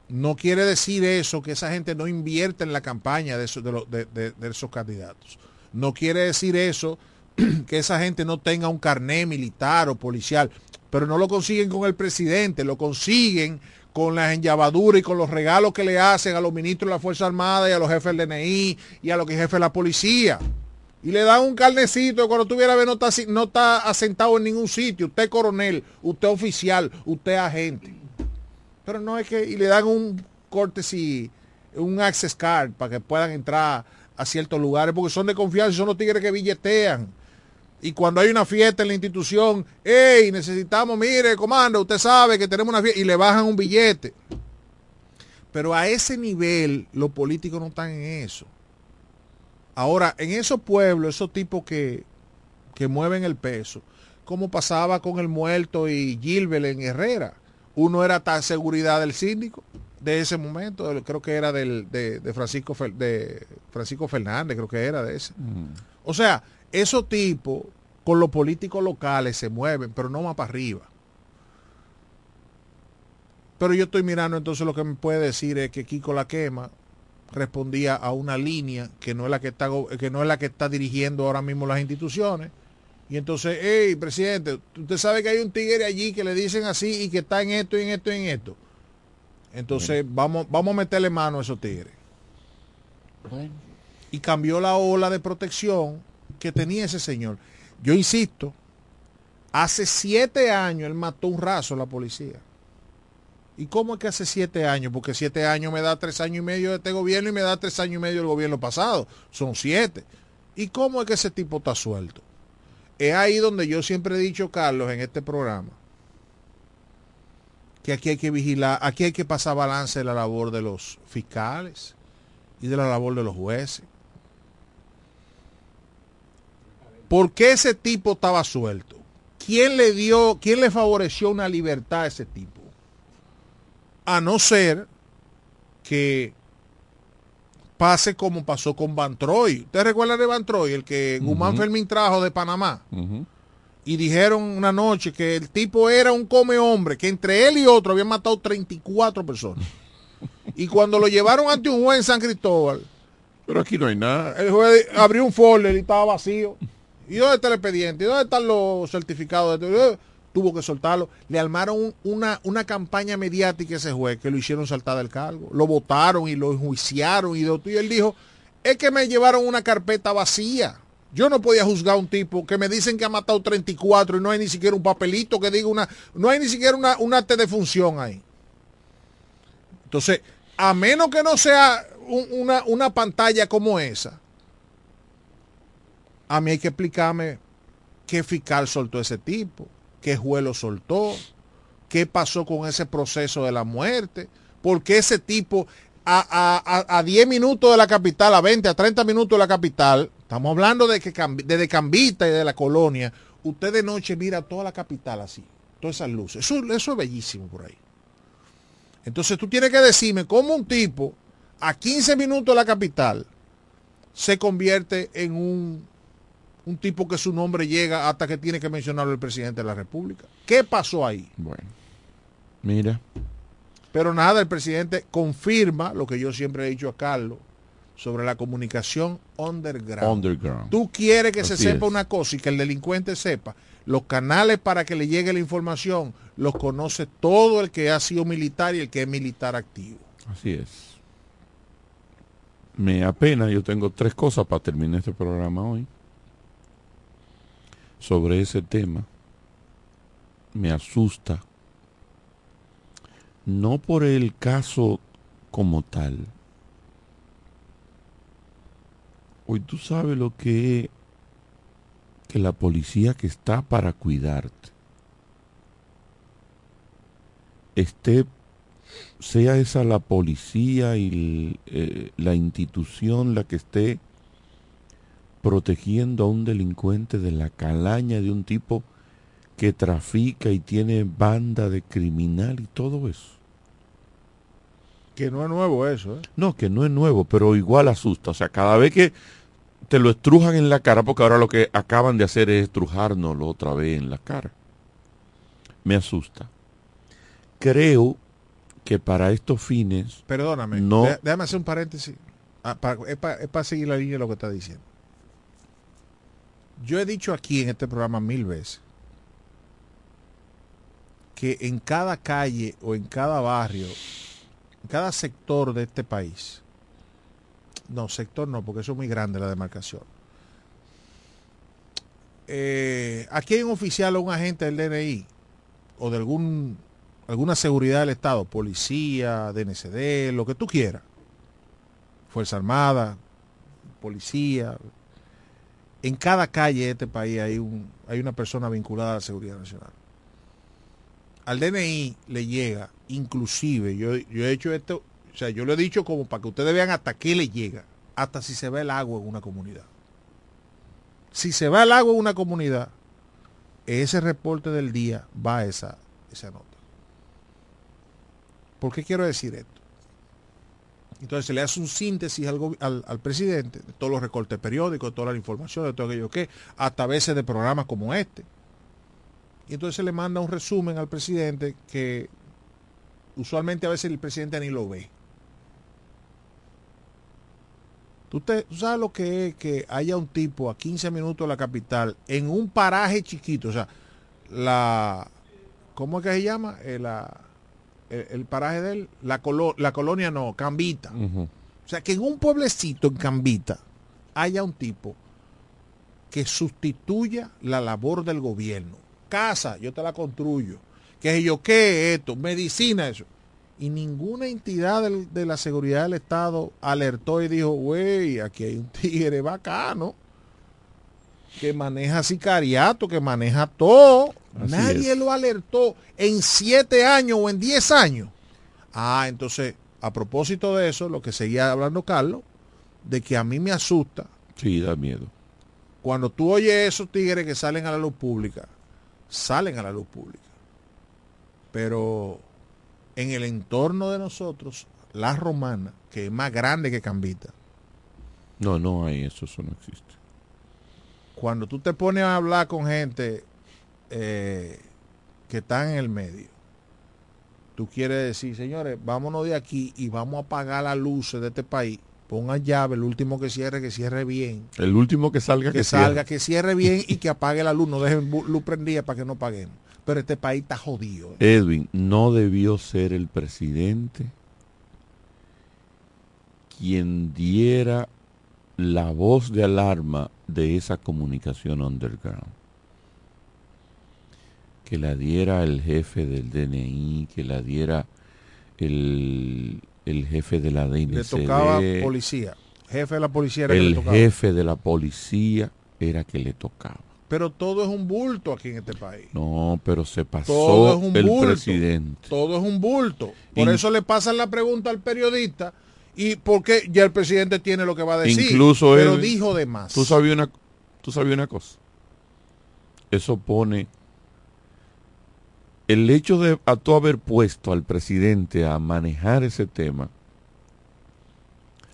No quiere decir eso que esa gente no invierte en la campaña de los- de- de- de esos candidatos. No quiere decir eso *clears throat* que esa gente no tenga un carné militar o policial, pero no lo consiguen con el presidente, lo consiguen con las enllabaduras y con los regalos que le hacen a los ministros de la Fuerza Armada y a los jefes del DNI y a los jefes de la policía. Y le dan un carnecito cuando tuviera ver no está, asentado en ningún sitio. Usted coronel, usted oficial, usted agente. Pero no es que, y le dan un corte si un access card para que puedan entrar a ciertos lugares, porque son de confianza, son los tigres que billetean. Y cuando hay una fiesta en la institución, hey, necesitamos, mire, comando, usted sabe que tenemos una fiesta, y le bajan un billete. Pero a ese nivel los políticos no están en eso. Ahora, en esos pueblos, esos tipos que, que mueven el peso, como pasaba con el muerto y Gilbert en Herrera, uno era tan seguridad del síndico de ese momento, creo que era del, de, de Francisco de Francisco Fernández, creo que era de ese. O sea, esos tipos con los políticos locales se mueven, pero no más para arriba. Pero yo estoy mirando, entonces lo que me puede decir es que Kiko La Quema respondía a una línea que no es la que está que no es la que está dirigiendo ahora mismo las instituciones. Y entonces, hey, presidente, usted sabe que hay un tigre allí que le dicen así y que está en esto y en esto y en esto. Entonces, vamos, vamos a meterle mano a esos tigres. Y cambió la ola de protección que tenía ese señor. Yo insisto, hace siete años él mató un raso a la policía. ¿Y cómo es que hace siete años? Porque siete años me da tres años y medio de este gobierno y me da tres años y medio del gobierno pasado. Son siete. ¿Y cómo es que ese tipo está suelto? Es ahí donde yo siempre he dicho, Carlos, en este programa, que aquí hay que vigilar, aquí hay que pasar balance de la labor de los fiscales y de la labor de los jueces. ¿Por qué ese tipo estaba suelto? ¿Quién le dio, quién le favoreció una libertad a ese tipo? A no ser que pase como pasó con Van Troy. ¿Usted recuerda de Van Troy, el que Guzmán. Fermín trajo de Panamá? Y dijeron una noche que el tipo era un come hombre, que entre él y otro habían matado 34 personas. *laughs* y cuando lo llevaron ante un juez en San Cristóbal, Pero aquí no hay nada. el juez abrió un folder y estaba vacío. ¿Y dónde está el expediente? ¿Y dónde están los certificados? De Tuvo que soltarlo. Le armaron un- una, una campaña mediática ese juez que lo hicieron saltar del cargo. Lo votaron y lo enjuiciaron y, de- él dijo, es que me llevaron una carpeta vacía. Yo no podía juzgar a un tipo que me dicen que ha matado 34 y no hay ni siquiera un papelito que diga una, no hay ni siquiera una, un acta de función ahí. Entonces, a menos que no sea un- una, una pantalla como esa, a mí hay que explicarme qué fiscal soltó ese tipo, qué juez lo soltó, qué pasó con ese proceso de la muerte, por qué ese tipo a, a- a- a 10 minutos de la capital, a 20, a 30 minutos de la capital, estamos hablando de que Cambita y de la colonia, usted de noche mira toda la capital así, todas esas luces, eso, eso es bellísimo por ahí. Entonces tú tienes que decirme cómo un tipo a 15 minutos de la capital se convierte en un, un tipo que su nombre llega hasta que tiene que mencionarlo el presidente de la República. ¿Qué pasó ahí? Bueno, mira, Pero nada, el presidente confirma lo que yo siempre he dicho a Carlos sobre la comunicación underground. underground. Tú quieres que se sepa es. una cosa y que el delincuente sepa. Los canales para que le llegue la información los conoce todo el que ha sido militar y el que es militar activo. Así es. Me apena, yo tengo tres cosas para terminar este programa hoy. Sobre ese tema. Me asusta. No por el caso como tal. Hoy tú sabes lo que que la policía que está para cuidarte esté sea esa la policía y eh, la institución la que esté protegiendo a un delincuente de la calaña de un tipo que trafica y tiene banda de criminal y todo eso. Que no es nuevo eso, ¿eh? No, que no es nuevo, pero igual asusta. O sea, cada vez que te lo estrujan en la cara, porque ahora lo que acaban de hacer es estrujárnoslo otra vez en la cara. Me asusta. Creo que para estos fines Perdóname, no dé- déjame hacer un paréntesis. Ah, para- es para seguir la línea de lo que está diciendo. Yo he dicho aquí en este programa mil veces que en cada calle o en cada barrio, en cada sector de este país, no, sector no, porque eso es muy grande la demarcación. Eh, aquí hay un oficial o un agente del DNI o de algún alguna seguridad del Estado, policía, DNCD, lo que tú quieras, Fuerza Armada, policía. En cada calle de este país hay, un, hay una persona vinculada a la seguridad nacional. Al DNI le llega, inclusive, yo, yo he hecho esto, o sea, yo lo he dicho como para que ustedes vean hasta qué le llega, hasta si se va el agua en una comunidad. Si se va el agua en una comunidad, ese reporte del día va a esa, esa nota. ¿Por qué quiero decir esto? Entonces se le hace un síntesis al, al- presidente de todos los recortes periódicos, de toda la información, de todo aquello que, hasta a veces de programas como este. Y entonces se le manda un resumen al presidente que usualmente a veces el presidente ni lo ve. ¿Tú, te- sabes lo que es que haya un tipo a 15 minutos de la capital en un paraje chiquito? O sea, la... ¿Cómo es que se llama? Eh, la- el, el paraje de él, la, colo- la colonia no, Cambita. O sea, que en un pueblecito en Cambita haya un tipo que sustituya la labor del gobierno. Casa, yo te la construyo. Que yo, ¿qué es esto? Medicina, eso. Y ninguna entidad del- de la seguridad del Estado alertó y dijo, güey, aquí hay un tigre bacano que maneja sicariato, que maneja todo. Así Nadie es. lo alertó en siete años o en diez años. Ah, entonces, a propósito de eso, lo que seguía hablando Carlos, de que a mí me asusta Sí, da miedo. cuando tú oyes esos tigres que salen a la luz pública, salen a la luz pública. Pero en el entorno de nosotros, la romana, que es más grande que Cambita, No, no hay eso, eso no existe. cuando tú te pones a hablar con gente eh, que está en el medio, tú quieres decir, señores, vámonos de aquí y vamos a apagar las luces de este país ponga llave, el último que cierre, que cierre bien. El último que salga, que, que salga, cierre. que cierre bien y que apague la luz, no dejen luz prendida para que no paguemos. Pero este país está jodido. Edwin, no debió ser el presidente quien diera la voz de alarma de esa comunicación underground. Que la diera el jefe del DNI, que la diera el, el jefe de la DNCD. Le tocaba policía. Jefe de la policía era que le el tocaba. jefe de la policía era que le tocaba. Pero todo es un bulto aquí en este país. No, pero se pasó Todo es un el bulto. presidente. Todo es un bulto. Por In- eso le pasan la pregunta al periodista y porque ya el presidente tiene lo que va a decir. Incluso pero él- dijo de más. Tú sabías una, tú sabías una cosa. Eso pone el hecho de a tú haber puesto al presidente a manejar ese tema.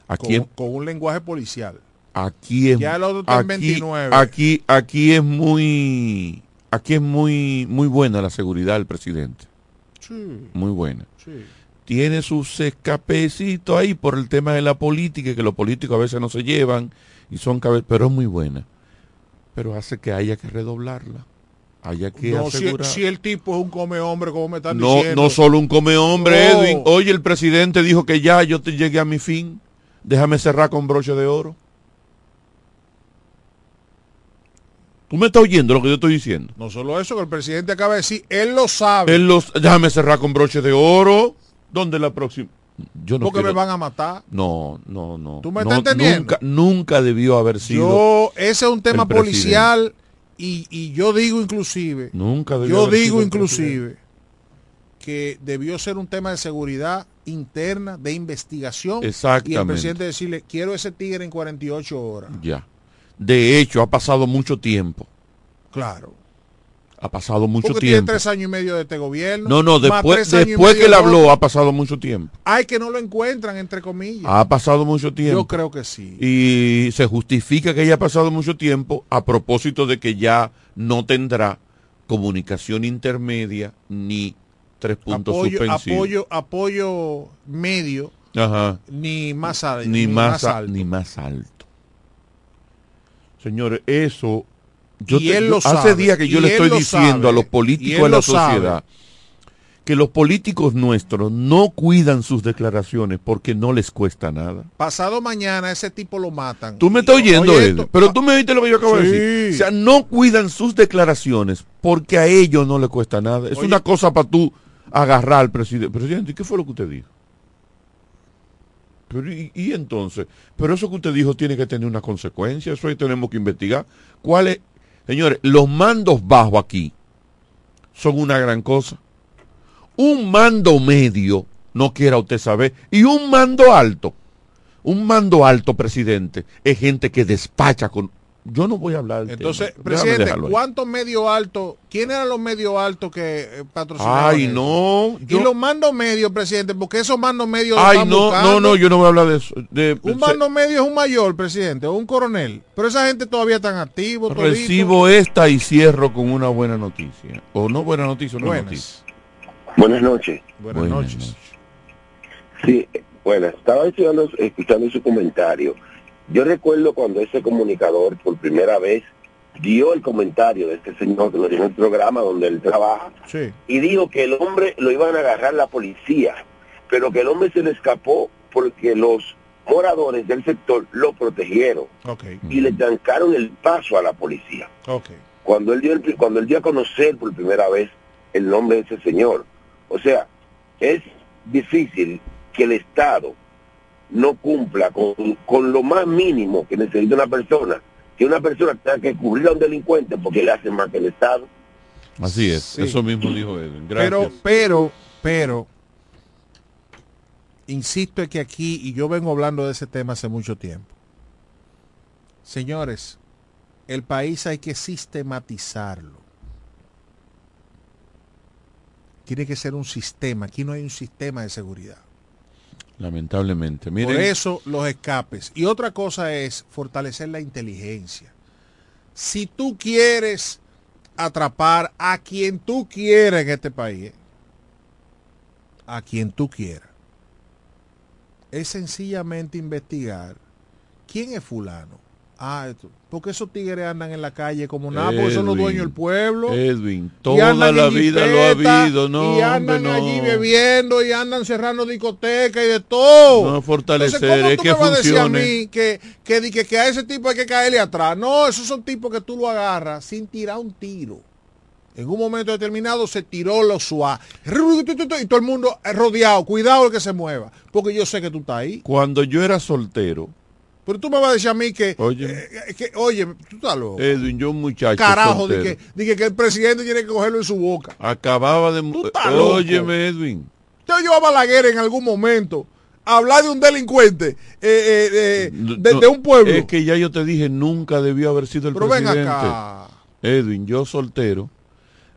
Aquí, con, con un lenguaje policial. aquí es Ya el otro está en aquí, 29. aquí aquí es muy aquí es muy muy buena la seguridad del presidente. Sí, Muy buena. sí. tiene sus escapecitos ahí por el tema de la política, que los políticos a veces no se llevan y son cabe- pero es muy buena. Pero hace que haya que redoblarla. Que No, si, el tipo es un come hombre, como me están no, diciendo. no solo un come hombre, No. Edwin. Oye, el presidente dijo que ya yo te llegué a mi fin. Déjame cerrar con broche de oro. ¿Tú me estás oyendo lo que yo estoy diciendo? No solo eso, que el presidente acaba de decir, él lo sabe. Él los, déjame cerrar con broche de oro. ¿Dónde la próxima? Yo no porque me van a matar. No, no, no. ¿Tú me No, estás entendiendo? Nunca, nunca debió haber sido. Yo, ese es un tema presidente. Y, y yo digo inclusive, Nunca yo digo inclusive que debió ser un tema de seguridad interna, de investigación. Y el Exactamente. presidente decirle, quiero ese tigre en 48 horas. Ya. De hecho, ha pasado mucho tiempo. Claro. Ha pasado mucho Porque tiene tiempo. tres años y medio de este gobierno. No, no, después, después que él habló, otro. ha pasado mucho tiempo. Hay que no lo encuentran, entre comillas. Ha pasado mucho tiempo. Yo creo que sí. Y se justifica que haya pasado mucho tiempo a propósito de que ya no tendrá comunicación intermedia ni tres puntos apoyo, suspensivos. apoyo, apoyo medio, Ajá. ni más, al- ni, más, alto. ni más alto. Señores, eso yo Y te- él lo hace sabe, días que yo le estoy diciendo sabe, a los políticos de la sabe. sociedad que los políticos nuestros no cuidan sus declaraciones porque no les cuesta nada. Pasado mañana ese tipo lo matan. Tú me estás oyendo, Oye, pero tú me oíste lo que yo acabo de decir. O sea, no cuidan sus declaraciones porque a ellos no les cuesta nada. Es Oye. una cosa para tú agarrar al presidente. Presidente, ¿y ¿qué fue lo que usted dijo? Pero, y, y entonces, pero eso que usted dijo tiene que tener una consecuencia, eso ahí tenemos que investigar. ¿Cuál es? Señores, los mandos bajos aquí son una gran cosa. Un mando medio, no quiera usted saber, y un mando alto. Un mando alto, presidente, es gente que despacha con... Yo no voy a hablar del Entonces, presidente. ¿cuántos medio altos? ¿Quién eran los medio altos que eh, patrocinaban? Ay, eso? no. Y los mandos medios, presidente, porque esos mandos medios Ay, no, buscando. no, no, yo no voy a hablar de eso. De- Un mando medio es un mayor, presidente, o un coronel. Pero esa gente todavía están activos. todito. Recibo esta y cierro con una buena noticia. O no buena noticia, no Buenas. noticia. Buenas noches. Buenas, noches. Sí, bueno, estaba estudiando, escuchando su comentario. Yo recuerdo cuando ese comunicador por primera vez dio el comentario de este señor que lo dio en el programa donde él trabaja Sí. y dijo que el hombre lo iban a agarrar la policía, pero que el hombre se le escapó porque los moradores del sector lo protegieron y le trancaron el paso a la policía. Cuando él dio, el- cuando él dio a conocer por primera vez el nombre de ese señor. O sea, es difícil que el Estado no cumpla con, con lo más mínimo que necesita una persona, que una persona tenga que cubrir a un delincuente porque le hace más que el Estado. Así es, Sí. eso mismo dijo Edwin. Gracias. Pero, pero, pero, insisto en que aquí, y yo vengo hablando de ese tema hace mucho tiempo. Señores, el país hay que sistematizarlo. Tiene que ser un sistema. Aquí no hay un sistema de seguridad. Lamentablemente. Miren, Por eso los escapes. Y otra cosa es fortalecer la inteligencia. Si tú quieres atrapar a quien tú quieras en este país, ¿eh? a quien tú quieras, es sencillamente investigar quién es fulano. Ah, esto. Porque esos tigres andan en la calle como nada, porque son los dueños del pueblo. Edwin, toda la vida lo ha habido, no, Y andan hombre, no. allí bebiendo y andan cerrando discotecas y de todo. No, fortalecer, Entonces, ¿cómo es tú que me vas a decir a funcione. mí que, que, que, que a ese tipo hay que caerle atrás? No, esos son tipos que tú lo agarras sin tirar un tiro. En un momento determinado se tiró lo suave. Y todo el mundo rodeado. Cuidado el que se mueva. Porque yo sé que tú estás ahí. Cuando yo era soltero, Pero tú me vas a decir a mí que, oye, eh, que oye, tú estás loco. Edwin, yo un muchacho Carajo, soltero, que, que, el presidente tiene que cogerlo en su boca. acababa de... estás loco. Óyeme, Edwin, Usted oyó a Balaguer en algún momento hablar de un delincuente eh, eh, de, No, de un pueblo. Es que ya yo te dije, nunca debió haber sido el Pero ven presidente. acá. Edwin, yo soltero,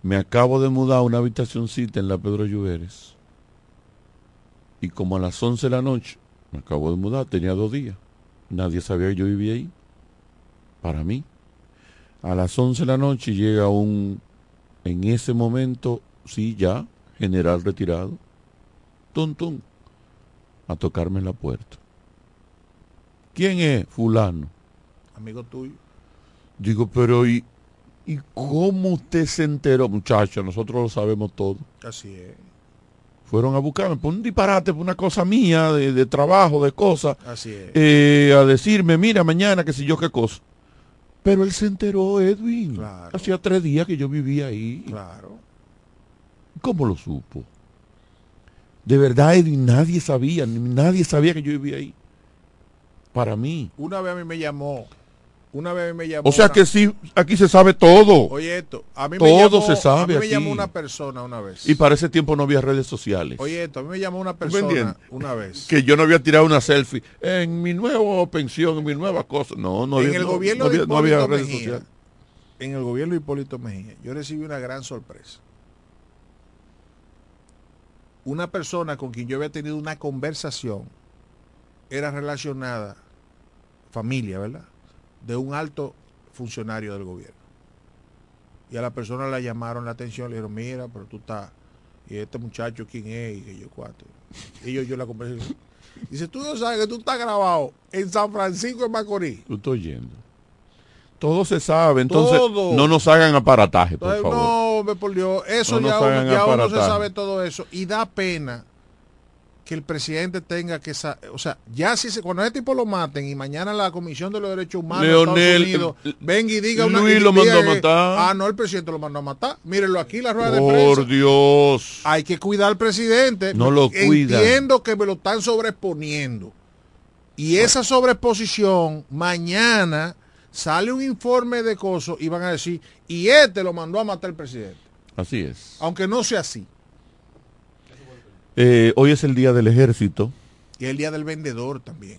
me acabo de mudar a una habitacioncita en la Pedro Lluveres. Y como a las 11 de la noche, me acabo de mudar, tenía dos días. Nadie sabía que yo vivía ahí. Para mí. A las 11 de la noche llega un, en ese momento, sí, ya, general retirado, tum, tum, a tocarme en la puerta. ¿Quién es fulano? Amigo tuyo. Digo, pero ¿y, ¿y cómo usted se enteró? Muchacho, nosotros lo sabemos todo. Así es. Fueron a buscarme por un disparate, por una cosa mía, de, de trabajo, de cosas. Así es. eh, a decirme, mira, mañana, qué sé yo, qué cosa. Pero él se enteró, Edwin. Hacía tres días que yo vivía ahí. Claro. ¿Cómo lo supo? De verdad, Edwin, nadie sabía, nadie sabía que yo vivía ahí. Para mí. Una vez a mí me llamó. Una vez me llamó. O sea una- que sí, aquí se sabe todo. Oye esto, a mí me todo llamó, se sabe a mí me aquí. llamó una persona una vez. Y para ese tiempo no había redes sociales. Oye esto, a mí me llamó una ¿Tú me persona una vez. Que yo no había tirado una selfie en mi nueva pensión, en mi nueva cosa. No, no en había, el no- gobierno no de no había redes Mejía, sociales. en el gobierno de Hipólito Mejía, yo recibí una gran sorpresa. Una persona con quien yo había tenido una conversación era relacionada, familia, ¿verdad? De un alto funcionario del gobierno. Y a la persona la llamaron la atención, le dijeron, mira, pero tú estás, y este muchacho quién es, y que yo cuatro. Y yo, yo la conversación. Dice, tú no sabes que tú estás grabado en San Francisco de Macorís. Tú estoy yendo. Todo se sabe, entonces Todo. no nos hagan aparataje, por Entonces, favor. no, me por Dios, eso No ya, uno, ya uno se sabe todo eso. Y da pena que el presidente tenga que o sea, ya si se, cuando ese tipo lo maten y mañana la Comisión de los Derechos Humanos de Leonel, Estados Unidos eh, venga y diga una Luis lo mandó a que- matar. Ah, no, el presidente lo mandó a matar. Mírenlo aquí la rueda de Por prensa. Dios. Hay que cuidar al presidente. No lo cuidan. Entiendo que me lo están sobreexponiendo. Y esa sobreexposición, mañana sale un informe de coso y van a decir, y este lo mandó a matar el presidente. Así es. Aunque no sea así. Eh, hoy es el día del ejército. Y el día del vendedor también.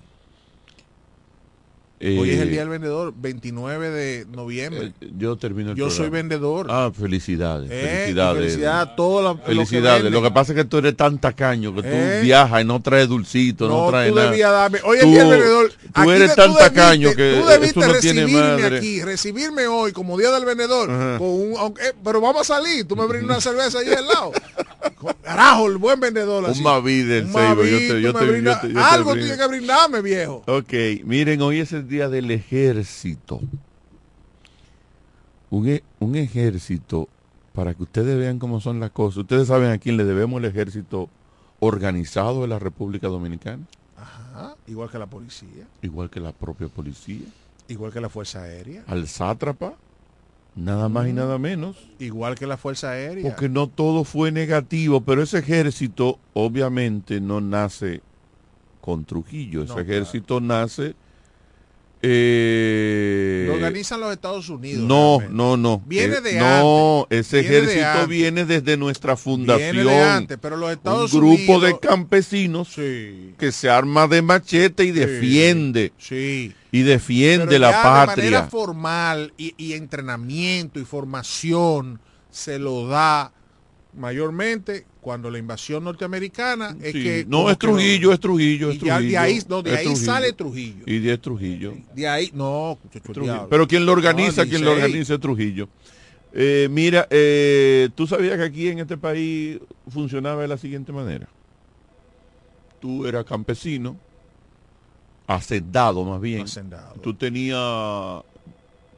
Eh, Hoy es el día del vendedor, 29 de noviembre. Yo termino el Yo soy vendedor. Ah, felicidades. Eh, felicidades. felicidades a todos los- los que Felicidades. Lo que pasa es que tú eres tan tacaño que tú Eh. viajas y no traes dulcito, no, No, traes tú nada. darme. Hoy es el día del vendedor. Tú Aquí eres de- tan debiste- tacaño que tú debiste no recibirme madre. aquí, recibirme hoy como día del vendedor. Ajá. Con un, aunque- eh, pero vamos a salir. Tú me brindas una cerveza ahí al lado. Carajo, el buen vendedor. así. Un Mavid del Seibo, yo Mavid, te- yo tú te- me yo brindas- te- yo te Algo tiene que brindarme, viejo. Ok, miren, hoy es el día del ejército. Un, e- un ejército, para que ustedes vean cómo son las cosas. Ustedes saben a quién le debemos el ejército organizado de la República Dominicana, Ajá, igual que la policía, igual que la propia policía, igual que la Fuerza Aérea, al sátrapa, nada más y nada menos. igual que la Fuerza Aérea. Porque no todo fue negativo, pero ese ejército obviamente no nace con Trujillo, ese No, ejército nace... eh, Lo organizan los Estados Unidos. no, realmente. no, no. Viene Eh, de No, antes. ese Viene ejército viene desde nuestra fundación. Viene de antes, pero los Estados Un grupo de campesinos Sí. que se arma de machete y defiende. Sí. Y defiende Pero la ya De patria. manera formal y, y entrenamiento y formación se lo da mayormente cuando la invasión norteamericana es Sí, que no, es que lo- Trujillo, es Trujillo, es y ya de Trujillo. ahí, no, de ahí Trujillo. sale Trujillo. Y de Trujillo. De ahí, no, Trujillo. Pero quien lo organiza, No, quien lo 16. organiza es Trujillo. Eh, mira, eh, tú sabías que aquí en este país funcionaba de la siguiente manera. Tú eras campesino, hacendado más bien. Hacendado. Tú tenías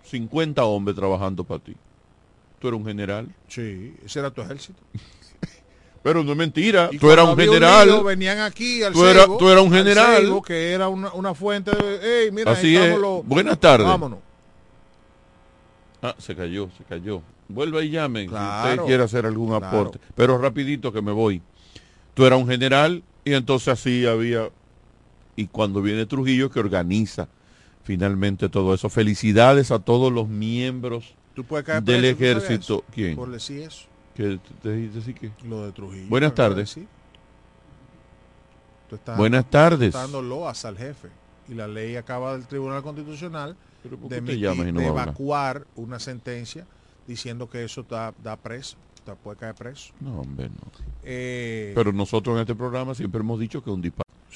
50 hombres trabajando para ti. Tú eras un general. Sí, ese era tu ejército. *laughs* Pero no es mentira. Y Tú eras un general. venían aquí al tú, Seibo, tú eras un al general. Seibo, que era una, una fuente de... Hey, mira, Así es. los- Buenas tardes. Vámonos. Ah, se cayó, se cayó. Vuelva y llamen si usted quiere hacer algún claro. aporte. Pero rapidito que me voy. Tú eras un general y entonces así había... Y cuando viene Trujillo que organiza finalmente todo eso. Felicidades a todos los miembros Tú puedes caer del preso, ¿tú sabías ejército. ¿Quién? Por decir eso. ¿Qué te, te dice que? Lo de Trujillo. Buenas ¿me puedes tardes. decir? Tú estás Buenas tardes. dando loas al jefe. Y la ley acaba del Tribunal Constitucional ¿por de, emitir- y no evacuar una sentencia diciendo que eso da, da preso. Puede caer preso. No, hombre, no. Eh, Pero nosotros en este programa siempre hemos dicho que un disparo.